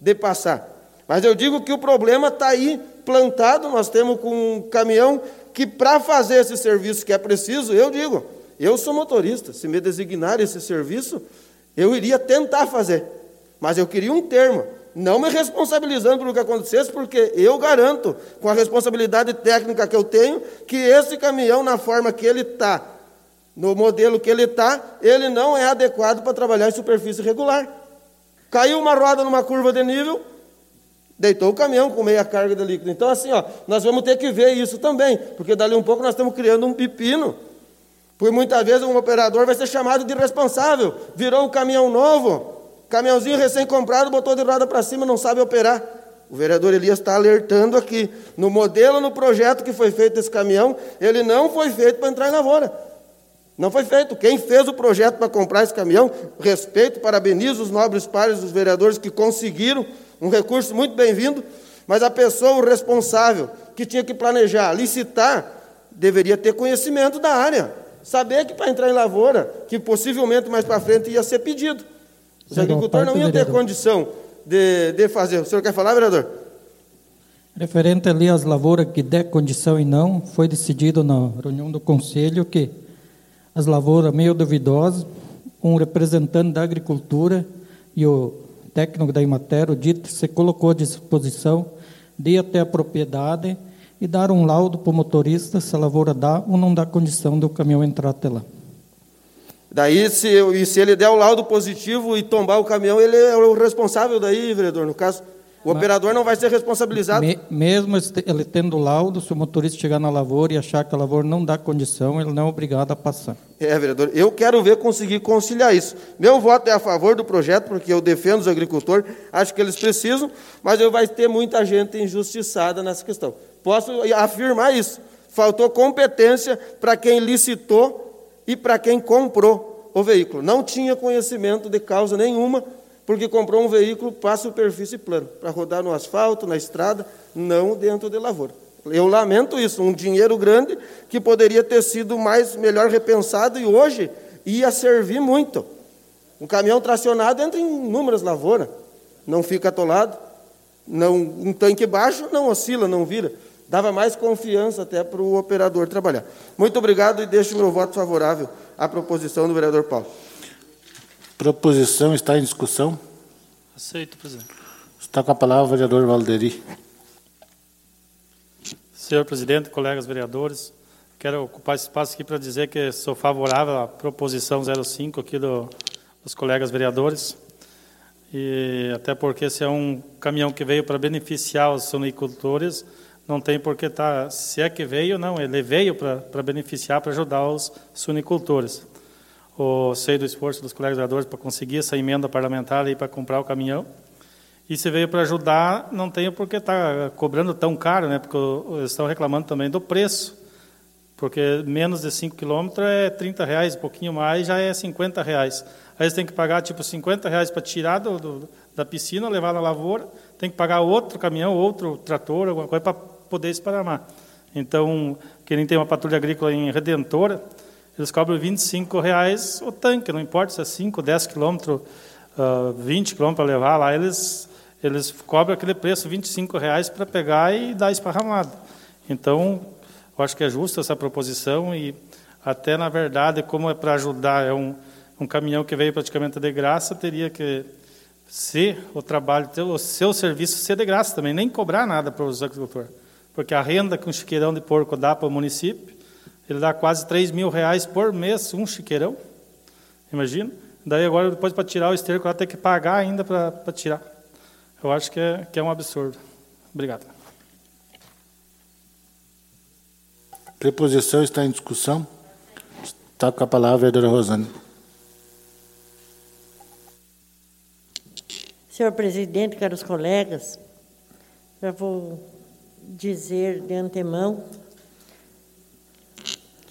de passar. Mas eu digo que o problema está aí plantado, nós temos com um caminhão que para fazer esse serviço que é preciso, eu digo, eu sou motorista, se me designar esse serviço, eu iria tentar fazer. Mas eu queria um termo, não me responsabilizando pelo que acontecesse, porque eu garanto, com a responsabilidade técnica que eu tenho, que esse caminhão, na forma que ele está, no modelo que ele está, ele não é adequado para trabalhar em superfície regular. Caiu uma roda numa curva de nível, deitou o caminhão com meia carga de líquido. Então, assim, ó, nós vamos ter que ver isso também, porque dali um pouco nós estamos criando um pepino. Porque muitas vezes um operador vai ser chamado de responsável. Virou um caminhão novo, caminhãozinho recém-comprado, botou de roda para cima, não sabe operar. O vereador Elias está alertando aqui. No modelo, no projeto que foi feito esse caminhão, ele não foi feito para entrar em lavoura. Não foi feito. Quem fez o projeto para comprar esse caminhão, respeito, parabenizo os nobres pares dos vereadores que conseguiram, um recurso muito bem-vindo, mas a pessoa, responsável, que tinha que planejar, licitar, deveria ter conhecimento da área. Saber que para entrar em lavoura, que possivelmente mais para frente ia ser pedido. O agricultor não ia ter condição de, de fazer. O senhor quer falar, vereador? Referente ali às lavouras que der condição e não, foi decidido na reunião do conselho que as lavouras meio duvidosas, um representante da agricultura e o técnico da Imater, o Dito, se colocou à disposição de ir até a propriedade e dar um laudo para o motorista se a lavoura dá ou não dá condição do caminhão entrar até lá. Daí, se, e se ele der o laudo positivo e tombar o caminhão, ele é o responsável daí, vereador, no caso? O operador não vai ser responsabilizado. Me, mesmo ele tendo laudo, se o motorista chegar na lavoura e achar que a lavoura não dá condição, ele não é obrigado a passar. É, vereador, eu quero ver conseguir conciliar isso. Meu voto é a favor do projeto, porque eu defendo os agricultores, acho que eles precisam, mas eu vai ter muita gente injustiçada nessa questão. Posso afirmar isso. Faltou competência para quem licitou e para quem comprou o veículo. Não tinha conhecimento de causa nenhuma porque comprou um veículo para superfície plana, para rodar no asfalto, na estrada, não dentro de lavoura. Eu lamento isso, um dinheiro grande que poderia ter sido mais melhor repensado e hoje ia servir muito. Um caminhão tracionado entra em inúmeras lavouras, não fica atolado, não, um tanque baixo não oscila, não vira. Dava mais confiança até para o operador trabalhar. Muito obrigado e deixo meu voto favorável à proposição do vereador Paulo. Proposição está em discussão. Aceito, presidente. Está com a palavra o vereador Valderi. Senhor presidente, colegas vereadores, quero ocupar esse espaço aqui para dizer que sou favorável à proposição 05 aqui do, dos colegas vereadores. E até porque se é um caminhão que veio para beneficiar os sonicultores, não tem por que estar. Tá, se é que veio, não, ele veio para, beneficiar, para ajudar os sonicultores o, sei do esforço dos colegas vereadores para conseguir essa emenda parlamentar aí para comprar o caminhão. E se veio para ajudar, não tem por que estar tá cobrando tão caro, né? Porque eles estão reclamando também do preço. Porque menos de 5 quilômetros é 30 reais, um pouquinho mais já é 50 reais. Aí você tem que pagar tipo 50 reais para tirar do, do, da piscina, levar na lavoura, tem que pagar outro caminhão, outro trator, alguma coisa para poder esparamar. Então, quem tem uma patrulha agrícola em Redentora, eles cobram 25 reais o tanque, não importa se é 5, 10 quilômetros, uh, 20 quilômetros para levar lá, eles, eles cobram aquele preço, 25 reais, para pegar e dar esparramado. Então, eu acho que é justa essa proposição e até, na verdade, como é para ajudar, é um, um caminhão que veio praticamente de graça, teria que ser o trabalho, o seu serviço ser de graça também, nem cobrar nada para os agricultores. Porque a renda que um chiqueirão de porco dá para o município, ele dá quase 3 mil reais por mês, um chiqueirão. Imagina? Daí agora, depois para tirar o esterco, ela tem que pagar ainda para tirar. Eu acho que é, que é um absurdo. Obrigado. Preposição está em discussão. Está com a palavra a vereadora Rosane. Senhor presidente, caros colegas, já vou dizer de antemão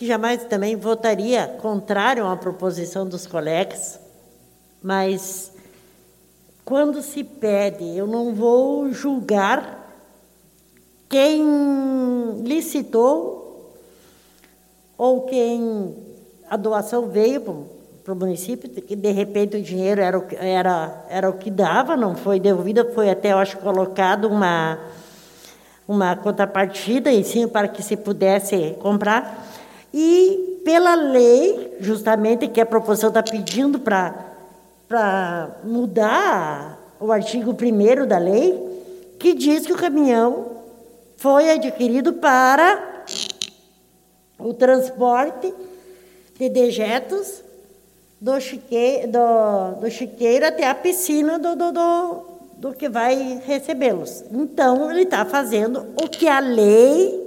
que jamais também votaria contrário à proposição dos colegas, mas quando se pede, eu não vou julgar quem licitou ou quem a doação veio para o município, que de repente o dinheiro era o, era, era o que dava, não foi devolvido, foi até, eu acho, colocado uma, uma contrapartida em cima para que se pudesse comprar. E pela lei, justamente, que a proposição está pedindo para mudar o artigo 1 da lei, que diz que o caminhão foi adquirido para o transporte de dejetos do chiqueiro, do, do chiqueiro até a piscina do, do, do, do que vai recebê-los. Então, ele está fazendo o que a lei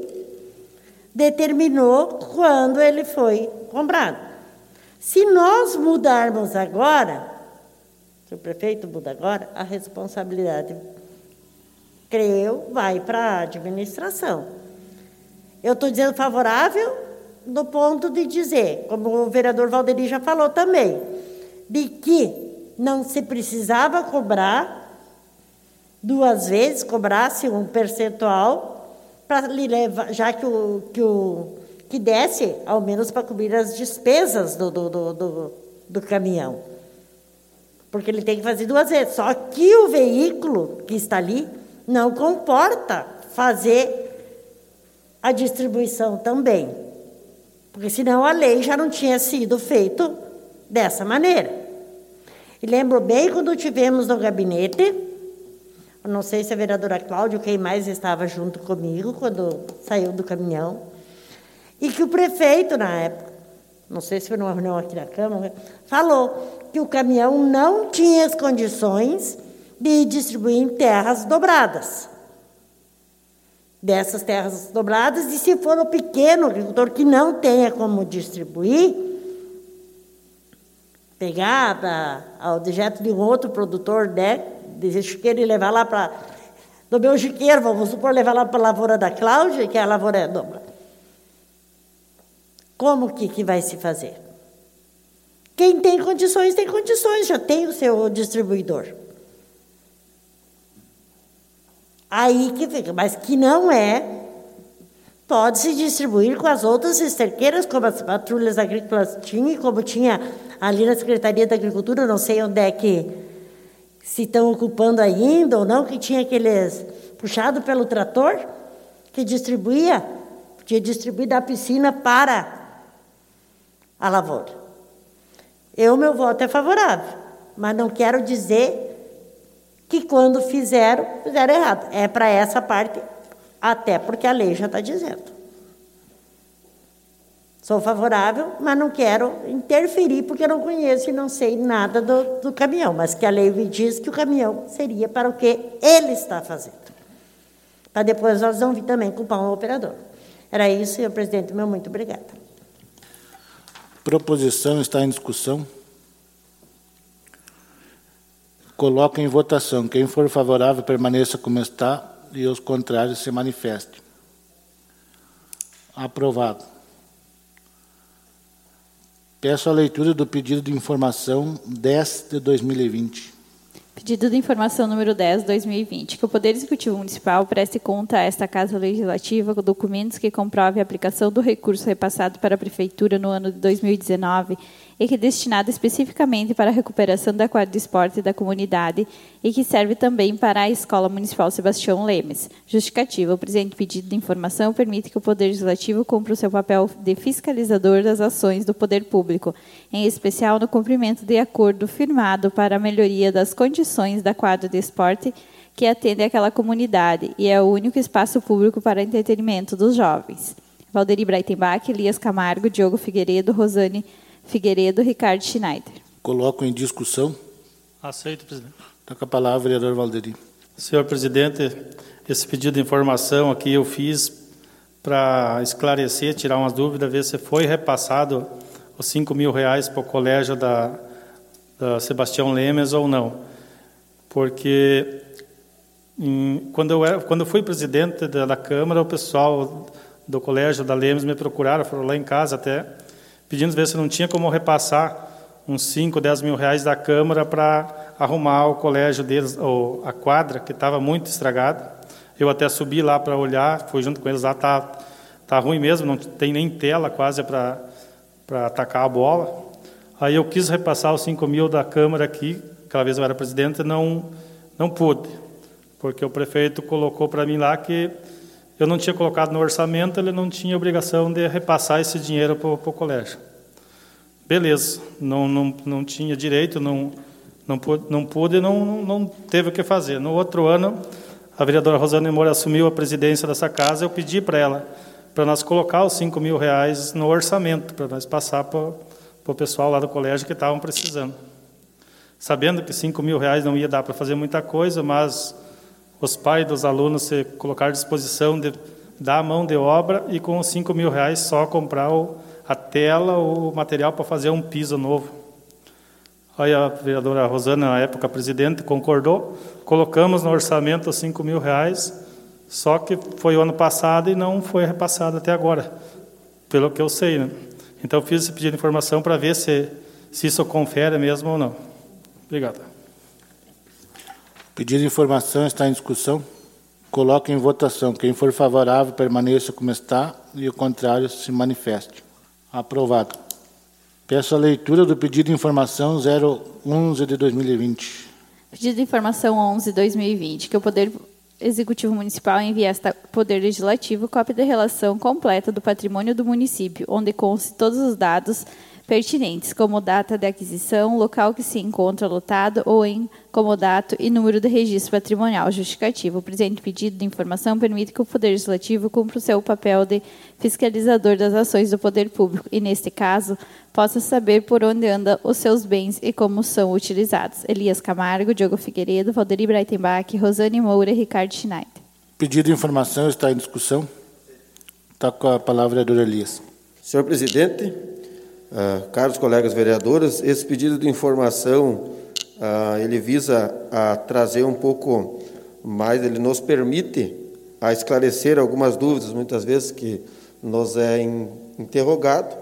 determinou quando ele foi comprado. Se nós mudarmos agora, se o prefeito muda agora, a responsabilidade, creio, vai para a administração. Eu estou dizendo favorável no ponto de dizer, como o vereador Valderi já falou também, de que não se precisava cobrar duas vezes, cobrasse um percentual para lhe levar, já que o, que o que desce, ao menos para cobrir as despesas do, do, do, do, do caminhão. Porque ele tem que fazer duas vezes. Só que o veículo que está ali não comporta fazer a distribuição também. Porque senão a lei já não tinha sido feito dessa maneira. E lembro bem quando tivemos no gabinete não sei se a vereadora Cláudia, quem mais estava junto comigo quando saiu do caminhão, e que o prefeito, na época, não sei se foi numa reunião aqui na Câmara, falou que o caminhão não tinha as condições de distribuir terras dobradas. Dessas terras dobradas, e se for o pequeno agricultor que não tenha como distribuir, pegar o dejeto de um outro produtor, né, de chiqueiro e levar lá para. Do meu chiqueiro, vamos supor, levar lá para a lavoura da Cláudia, que é a lavoura dobra. Como que, que vai se fazer? Quem tem condições, tem condições, já tem o seu distribuidor. Aí que fica, mas que não é, pode se distribuir com as outras esterqueiras, como as patrulhas agrícolas tinham, como tinha ali na Secretaria da Agricultura, não sei onde é que se estão ocupando ainda ou não, que tinha aqueles puxado pelo trator, que distribuía, podia distribuir da piscina para a lavoura. Eu, meu voto é favorável, mas não quero dizer que quando fizeram, fizeram errado. É para essa parte, até porque a lei já está dizendo. Sou favorável, mas não quero interferir, porque eu não conheço e não sei nada do, do caminhão, mas que a lei me diz que o caminhão seria para o que ele está fazendo. Para depois nós vamos vir também culpar um operador. Era isso, senhor presidente, meu muito obrigada. Proposição está em discussão. Coloco em votação. Quem for favorável, permaneça como está e os contrários se manifestem. Aprovado. Peço a leitura do pedido de informação 10 de 2020. Pedido de informação número 10, 2020, que o Poder Executivo Municipal preste conta a esta Casa Legislativa com documentos que comprovem a aplicação do recurso repassado para a Prefeitura no ano de 2019 e que é destinado especificamente para a recuperação da quadra de esporte da comunidade e que serve também para a Escola Municipal Sebastião Lemes. Justificativa: o presente pedido de informação permite que o Poder Legislativo cumpra o seu papel de fiscalizador das ações do poder público, em especial no cumprimento de acordo firmado para a melhoria das condições da quadra de esporte que atende àquela comunidade e é o único espaço público para entretenimento dos jovens. Valderi Breitenbach, Elias Camargo, Diogo Figueiredo, Rosane Figueiredo, Ricardo Schneider. Coloco em discussão. Aceito, presidente. Está com a palavra, vereador Valderi. Senhor presidente, esse pedido de informação aqui eu fiz para esclarecer, tirar umas dúvidas, ver se foi repassado os 5 mil reais para o colégio da, da Sebastião Lemes ou não. Porque em, quando, eu era, quando eu fui presidente da, da Câmara, o pessoal do colégio da Lemes me procuraram, foram lá em casa até, pedindo ver se não tinha como repassar uns 5, 10 mil reais da Câmara para arrumar o colégio deles, ou a quadra, que estava muito estragada. Eu até subi lá para olhar, fui junto com eles lá, tá, tá ruim mesmo, não tem nem tela quase para atacar a bola. Aí eu quis repassar os 5 mil da Câmara aqui, aquela vez eu era presidente, não, não pude, porque o prefeito colocou para mim lá que eu não tinha colocado no orçamento, ele não tinha obrigação de repassar esse dinheiro para o colégio. Beleza, não, não, não tinha direito, não, não, não pude, não, não teve o que fazer. No outro ano, a vereadora Rosana Moura assumiu a presidência dessa casa, eu pedi para ela, para nós colocar os 5 mil reais no orçamento, para nós passar para, para o pessoal lá do colégio que estavam precisando. Sabendo que 5 mil reais não ia dar para fazer muita coisa, mas os pais dos alunos se colocar à disposição de dar a mão de obra e com os 5 mil reais só comprar o, a tela, o material para fazer um piso novo. Aí a vereadora Rosana, na época presidente, concordou, colocamos no orçamento os 5 mil reais, só que foi o ano passado e não foi repassado até agora, pelo que eu sei. Né? Então fiz esse pedido de informação para ver se, se isso confere mesmo ou não. Obrigado. Pedido de informação está em discussão. Coloque em votação. Quem for favorável, permaneça como está e o contrário se manifeste. Aprovado. Peço a leitura do pedido de informação 011 de 2020. Pedido de informação 11 de 2020, que o Poder Executivo Municipal envie esta Poder Legislativo cópia da relação completa do patrimônio do município, onde conste todos os dados pertinentes, como data de aquisição, local que se encontra lotado ou em comodato e número de registro patrimonial justificativo. O presente pedido de informação permite que o Poder Legislativo cumpra o seu papel de fiscalizador das ações do poder público e, neste caso, possa saber por onde andam os seus bens e como são utilizados. Elias Camargo, Diogo Figueiredo, Valderi Breitenbach, Rosane Moura e Ricardo Schneider. Pedido de informação está em discussão. Está com a palavra o vereador Elias. Senhor presidente, uh, caros colegas vereadores, esse pedido de informação uh, ele visa a trazer um pouco mais, ele nos permite a esclarecer algumas dúvidas, muitas vezes que nos é interrogado,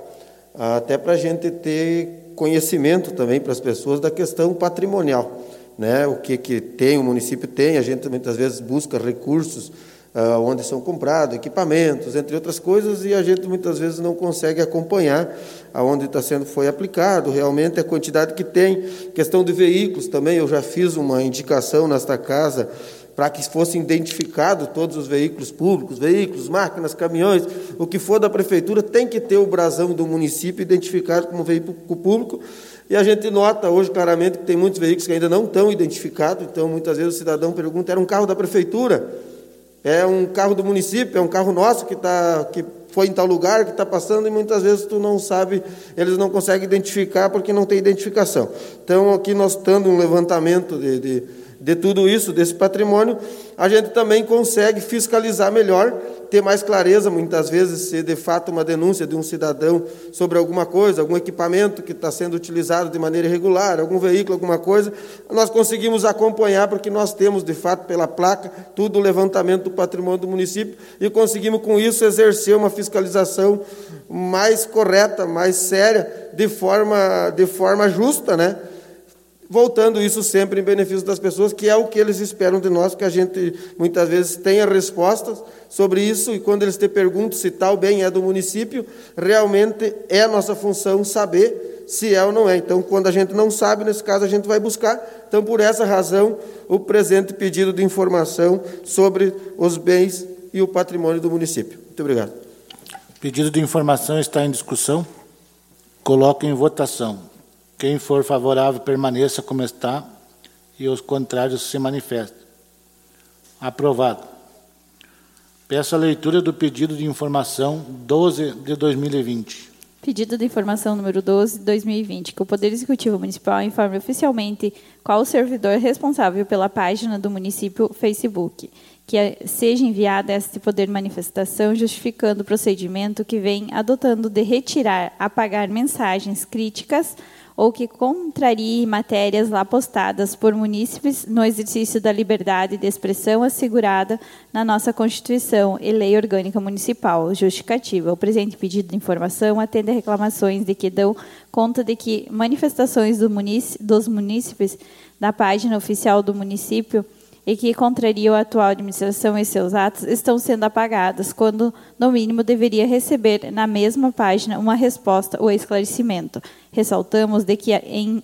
uh, até para a gente ter conhecimento também para as pessoas da questão patrimonial, né? O que que tem o município tem, a gente muitas vezes busca recursos uh, onde são comprados equipamentos, entre outras coisas, e a gente muitas vezes não consegue acompanhar aonde está sendo foi aplicado, realmente a quantidade que tem. Questão de veículos também, eu já fiz uma indicação nesta casa para que fossem identificados todos os veículos públicos, veículos, máquinas, caminhões, o que for da prefeitura tem que ter o brasão do município identificado como veículo público. E a gente nota hoje claramente que tem muitos veículos que ainda não estão identificados, então muitas vezes o cidadão pergunta: era um carro da prefeitura? É um carro do município, é um carro nosso que, tá, que foi em tal lugar, que está passando, e muitas vezes tu não sabe, eles não conseguem identificar porque não tem identificação. Então, aqui nós estando um levantamento de, de, de tudo isso, desse patrimônio, a gente também consegue fiscalizar melhor ter mais clareza, muitas vezes, se de fato uma denúncia de um cidadão sobre alguma coisa, algum equipamento que está sendo utilizado de maneira irregular, algum veículo, alguma coisa, nós conseguimos acompanhar, porque nós temos, de fato, pela placa, tudo o levantamento do patrimônio do município e conseguimos, com isso, exercer uma fiscalização mais correta, mais séria, de forma, de forma justa, né? Voltando isso sempre em benefício das pessoas, que é o que eles esperam de nós, que a gente muitas vezes tenha respostas sobre isso, e quando eles te perguntam se tal bem é do município, realmente é nossa função saber se é ou não é. Então, quando a gente não sabe, nesse caso, a gente vai buscar. Então, por essa razão, o presente pedido de informação sobre os bens e o patrimônio do município. Muito obrigado. Pedido de informação está em discussão. Coloco em votação. Quem for favorável, permaneça como está, e os contrários se manifestem. Aprovado. Peço a leitura do pedido de informação 12 de 2020. Pedido de informação número 12 de 2020, que o Poder Executivo Municipal informe oficialmente qual o servidor responsável pela página do município Facebook, que seja enviada esta poder manifestação justificando o procedimento que vem adotando de retirar, apagar mensagens críticas ou que contrarie matérias lá postadas por munícipes no exercício da liberdade de expressão assegurada na nossa Constituição e Lei Orgânica Municipal. Justificativa. O presente pedido de informação atende a reclamações de que dão conta de que manifestações do dos munícipes da página oficial do município e que contrariam a atual administração e seus atos estão sendo apagadas, quando, no mínimo, deveria receber na mesma página uma resposta ou esclarecimento. Ressaltamos de que, em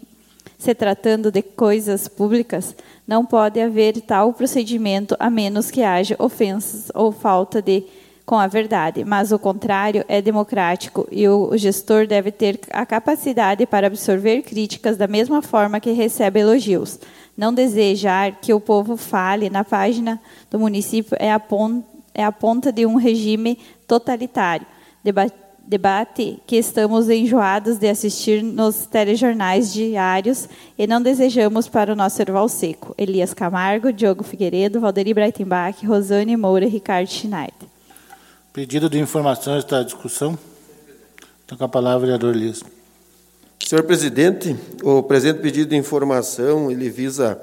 se tratando de coisas públicas, não pode haver tal procedimento a menos que haja ofensas ou falta de com a verdade, mas o contrário é democrático e o gestor deve ter a capacidade para absorver críticas da mesma forma que recebe elogios. Não desejar que o povo fale na página do município é a ponta, é a ponta de um regime totalitário. debate que estamos enjoados de assistir nos telejornais diários e não desejamos para o nosso erval seco. Elias Camargo, Diogo Figueiredo, Valderi Breitenbach, Rosane Moura e Ricardo Schneider. Pedido de informação está à discussão. Então, com a palavra, vereador Liz. Senhor presidente, o presente pedido de informação, ele visa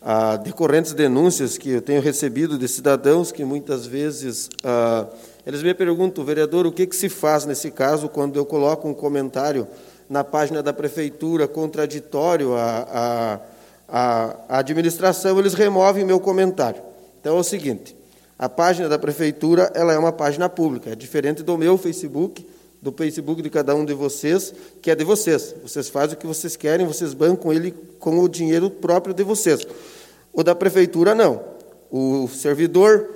a decorrentes denúncias que eu tenho recebido de cidadãos que muitas vezes ah, eles me perguntam, vereador, o que, que se faz nesse caso quando eu coloco um comentário na página da prefeitura contraditório à, à, à administração, eles removem meu comentário. Então é o seguinte, a página da prefeitura ela é uma página pública, é diferente do meu Facebook, do Facebook de cada um de vocês, que é de vocês. Vocês fazem o que vocês querem, vocês bancam ele com o dinheiro próprio de vocês. O da prefeitura não. O servidor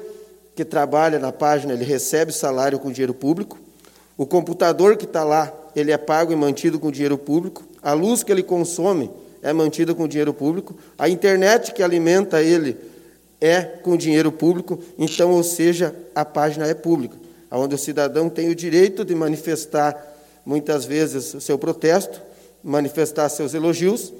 que trabalha na página, ele recebe salário com dinheiro público. O computador que está lá ele é pago e mantido com dinheiro público, a luz que ele consome é mantida com dinheiro público, a internet que alimenta ele é com dinheiro público, então, ou seja, a página é pública, onde o cidadão tem o direito de manifestar, muitas vezes, o seu protesto, manifestar seus elogios,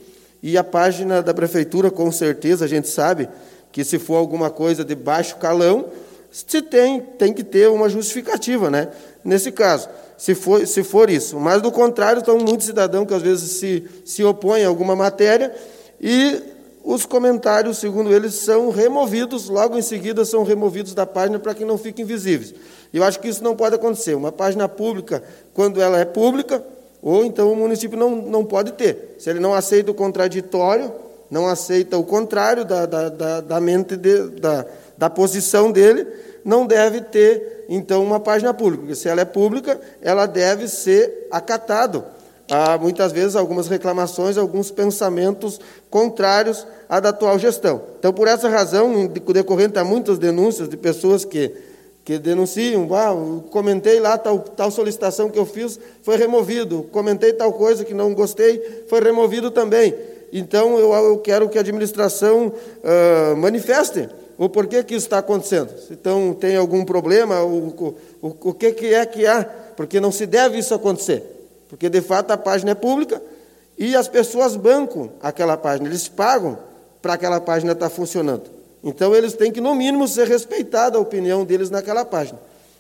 e a página da prefeitura, com certeza, a gente sabe que se for alguma coisa de baixo calão, se tem, tem que ter uma justificativa, né? Nesse caso, se for, se for isso. Mas, do contrário, estão muitos cidadãos que às vezes se, se opõem a alguma matéria e os comentários, segundo eles, são removidos, logo em seguida são removidos da página para que não fiquem visíveis. E eu acho que isso não pode acontecer. Uma página pública, quando ela é pública, ou então o município não, não pode ter. Se ele não aceita o contraditório, não aceita o contrário da, da, da, da mente de, da, da posição dele, não deve ter, então, uma página pública. Porque se ela é pública, ela deve ser acatado. Há, muitas vezes, algumas reclamações, alguns pensamentos contrários à da atual gestão. Então, por essa razão, decorrente a muitas denúncias de pessoas que que denunciam, ah, comentei lá tal, tal solicitação que eu fiz, foi removido, comentei tal coisa que não gostei, foi removido também. Então, eu, eu quero que a administração manifeste o porquê que isso está acontecendo. Então, tem algum problema, o, o, o, o que, que é que há, porque não se deve isso acontecer. Porque, de fato, a página é pública e as pessoas bancam aquela página, eles pagam para aquela página estar funcionando. Então, eles têm que, no mínimo, ser respeitada a opinião deles naquela página.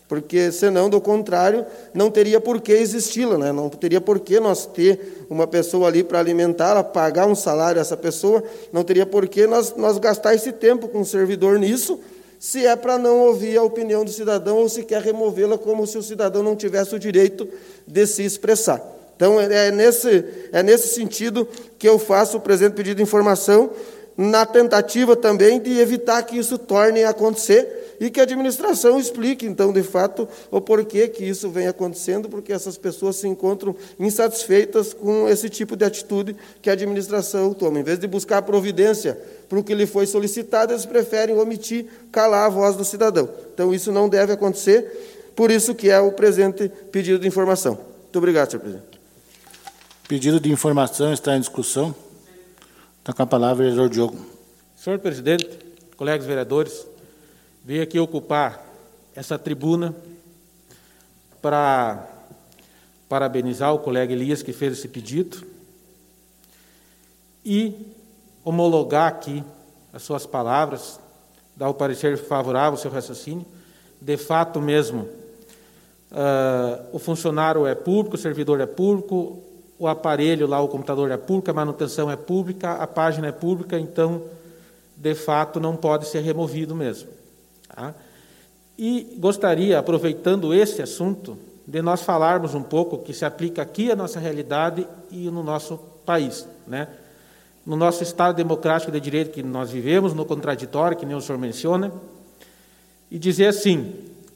Porque, senão, do contrário, não teria por que existi-la, né? não teria por que nós ter uma pessoa ali para alimentá-la, pagar um salário a essa pessoa, não teria por que nós, nós gastar esse tempo com um servidor nisso, se é para não ouvir a opinião do cidadão ou se quer removê-la como se o cidadão não tivesse o direito de se expressar. Então, é, é nesse, é nesse sentido que eu faço o presente pedido de informação, na tentativa também de evitar que isso torne a acontecer e que a administração explique, então, de fato, o porquê que isso vem acontecendo, porque essas pessoas se encontram insatisfeitas com esse tipo de atitude que a administração toma. Em vez de buscar providência para o que lhe foi solicitado, eles preferem omitir, calar a voz do cidadão. Então, isso não deve acontecer, por isso que é o presente pedido de informação. Muito obrigado, senhor presidente. Pedido de informação está em discussão. Está com a palavra o vereador Diogo. Senhor presidente, colegas vereadores, venho aqui ocupar essa tribuna para parabenizar o colega Elias que fez esse pedido e homologar aqui as suas palavras, dar o parecer favorável ao seu raciocínio. De fato mesmo, uh, o funcionário é público, o servidor é público, o aparelho lá, o computador é público, a manutenção é pública, a página é pública, então, de fato, não pode ser removido mesmo. Tá? E gostaria, aproveitando esse assunto, de nós falarmos um pouco que se aplica aqui à nossa realidade e no nosso país, né? No nosso Estado democrático de direito que nós vivemos, no contraditório, que nem o senhor menciona, e dizer assim: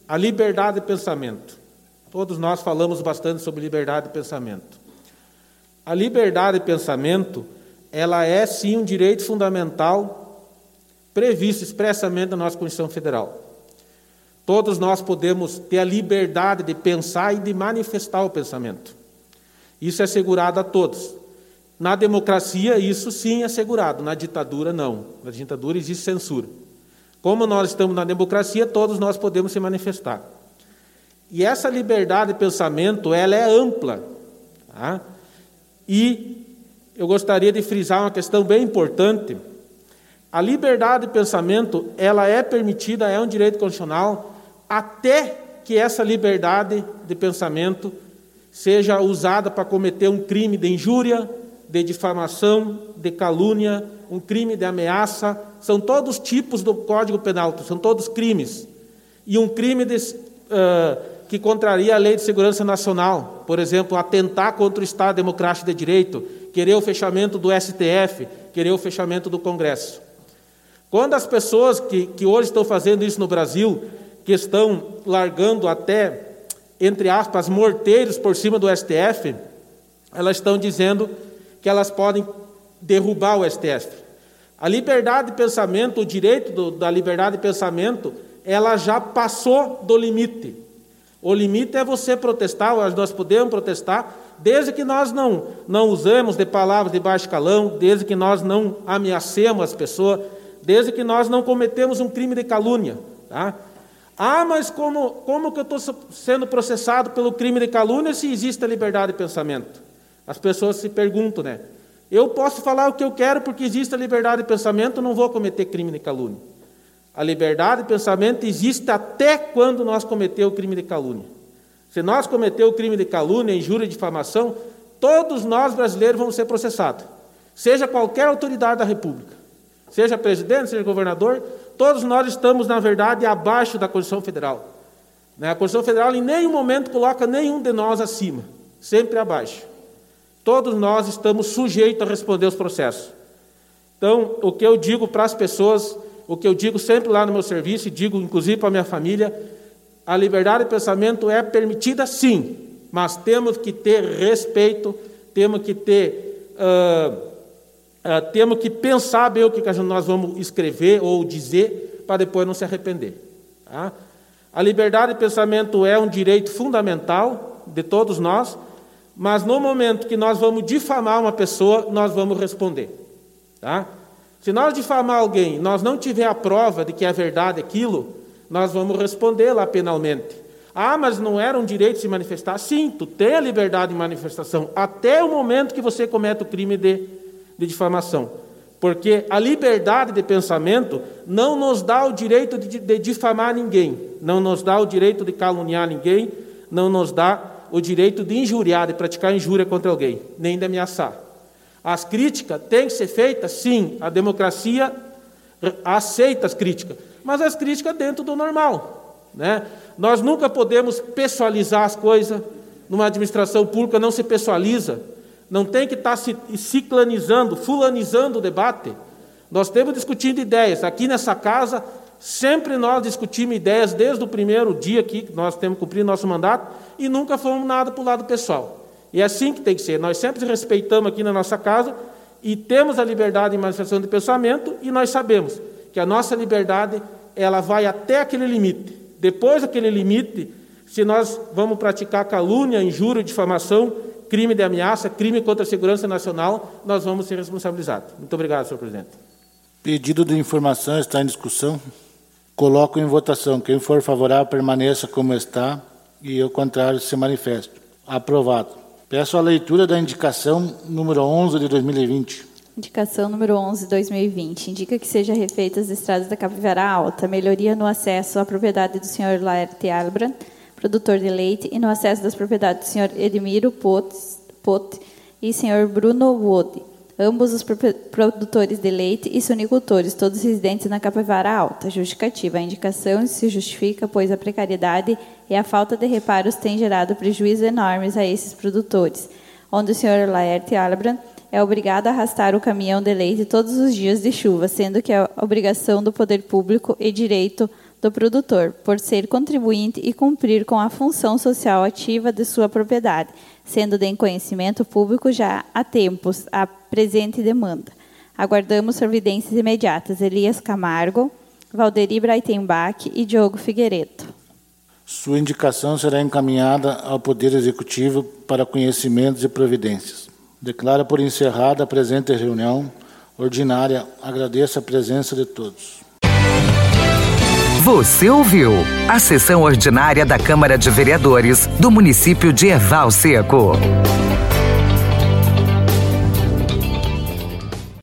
a liberdade de pensamento. Todos nós falamos bastante sobre liberdade de pensamento. A liberdade de pensamento, ela é sim um direito fundamental previsto expressamente na nossa Constituição Federal. Todos nós podemos ter a liberdade de pensar e de manifestar o pensamento. Isso é assegurado a todos. Na democracia, isso sim é assegurado, na ditadura, não. Na ditadura existe censura. Como nós estamos na democracia, todos nós podemos se manifestar. E essa liberdade de pensamento, ela é ampla. Tá? E eu gostaria de frisar uma questão bem importante. A liberdade de pensamento, ela é permitida, é um direito constitucional, até que essa liberdade de pensamento seja usada para cometer um crime de injúria, de difamação, de calúnia, um crime de ameaça, são todos tipos do Código Penal, são todos crimes. E um crime de, uh, que contraria a lei de segurança nacional, por exemplo, atentar contra o Estado democrático de direito, querer o fechamento do STF, querer o fechamento do Congresso. Quando as pessoas que, que hoje estão fazendo isso no Brasil, que estão largando até, entre aspas, morteiros por cima do STF, elas estão dizendo que elas podem derrubar o STF. A liberdade de pensamento, o direito do, da liberdade de pensamento, ela já passou do limite. O limite é você protestar, nós podemos protestar, Desde que nós não, não usemos de palavras de baixo calão, desde que nós não ameacemos as pessoas, desde que nós não cometemos um crime de calúnia. Tá? Ah, mas como, como que eu estou sendo processado pelo crime de calúnia se existe a liberdade de pensamento? As pessoas se perguntam, né? Eu posso falar o que eu quero porque existe a liberdade de pensamento, não vou cometer crime de calúnia. A liberdade de pensamento existe até quando nós cometemos o crime de calúnia. Se nós cometemos o crime de calúnia, injúria e difamação, todos nós brasileiros vamos ser processados. Seja qualquer autoridade da República, seja presidente, seja governador, todos nós estamos, na verdade, abaixo da Constituição Federal. Né? A Constituição Federal em nenhum momento coloca nenhum de nós acima, sempre abaixo. Todos nós estamos sujeitos a responder os processos. Então, o que eu digo para as pessoas, o que eu digo sempre lá no meu serviço, e digo inclusive para a minha família, a liberdade de pensamento é permitida sim, mas temos que ter respeito, temos que ter. Uh, Uh, temos que pensar bem o que nós vamos escrever ou dizer para depois não se arrepender. Tá? A liberdade de pensamento é um direito fundamental de todos nós, mas no momento que nós vamos difamar uma pessoa, nós vamos responder. Tá? Se nós difamar alguém nós não tiver a prova de que é verdade aquilo, nós vamos responder lá penalmente. Ah, mas não era um direito de se manifestar? Sim, tu tem a liberdade de manifestação até o momento que você comete o crime de de difamação. Porque a liberdade de pensamento não nos dá o direito de, de difamar ninguém, não nos dá o direito de caluniar ninguém, não nos dá o direito de injuriar, de praticar injúria contra alguém, nem de ameaçar. As críticas têm que ser feitas, sim, a democracia aceita as críticas, mas as críticas dentro do normal. Né? Nós nunca podemos pessoalizar as coisas, numa administração pública não se pessoaliza, não tem que estar tá ciclanizando, fulanizando o debate. Nós temos discutindo ideias. Aqui nessa casa, sempre nós discutimos ideias desde o primeiro dia que nós temos cumprido nosso mandato e nunca fomos nada para o lado pessoal. E é assim que tem que ser. Nós sempre respeitamos aqui na nossa casa e temos a liberdade de manifestação de pensamento e nós sabemos que a nossa liberdade ela vai até aquele limite. Depois daquele limite, se nós vamos praticar calúnia, injúria, difamação, crime de ameaça, crime contra a segurança nacional, nós vamos ser responsabilizados. Muito obrigado, senhor presidente. Pedido de informação está em discussão. Coloco em votação. Quem for favorável, permaneça como está e o contrário se manifeste. Aprovado. Peço a leitura da indicação número 11 de 2020. Indicação número 11 de 2020. Indica que seja refeita as estradas da Capivara Alta, melhoria no acesso à propriedade do senhor Laerte Albran, produtor de leite, e no acesso das propriedades do Sr. Edmiro Pote e Sr. Bruno Wood, ambos os produtores de leite e sonicultores, todos residentes na Capivara Alta. Justificativa. A indicação se justifica, pois a precariedade e a falta de reparos têm gerado prejuízos enormes a esses produtores, onde o Sr. Laerte Albran é obrigado a arrastar o caminhão de leite todos os dias de chuva, sendo que é obrigação do poder público e direito do produtor, por ser contribuinte e cumprir com a função social ativa de sua propriedade, sendo de conhecimento público já há tempos a presente demanda. Aguardamos providências imediatas. Elias Camargo, Valderi Breitenbach e Diogo Figueiredo. Sua indicação será encaminhada ao Poder Executivo para conhecimentos e providências. Declara por encerrada a presente reunião ordinária. Agradeço a presença de todos. Você ouviu a sessão ordinária da Câmara de Vereadores do município de Erval Seco.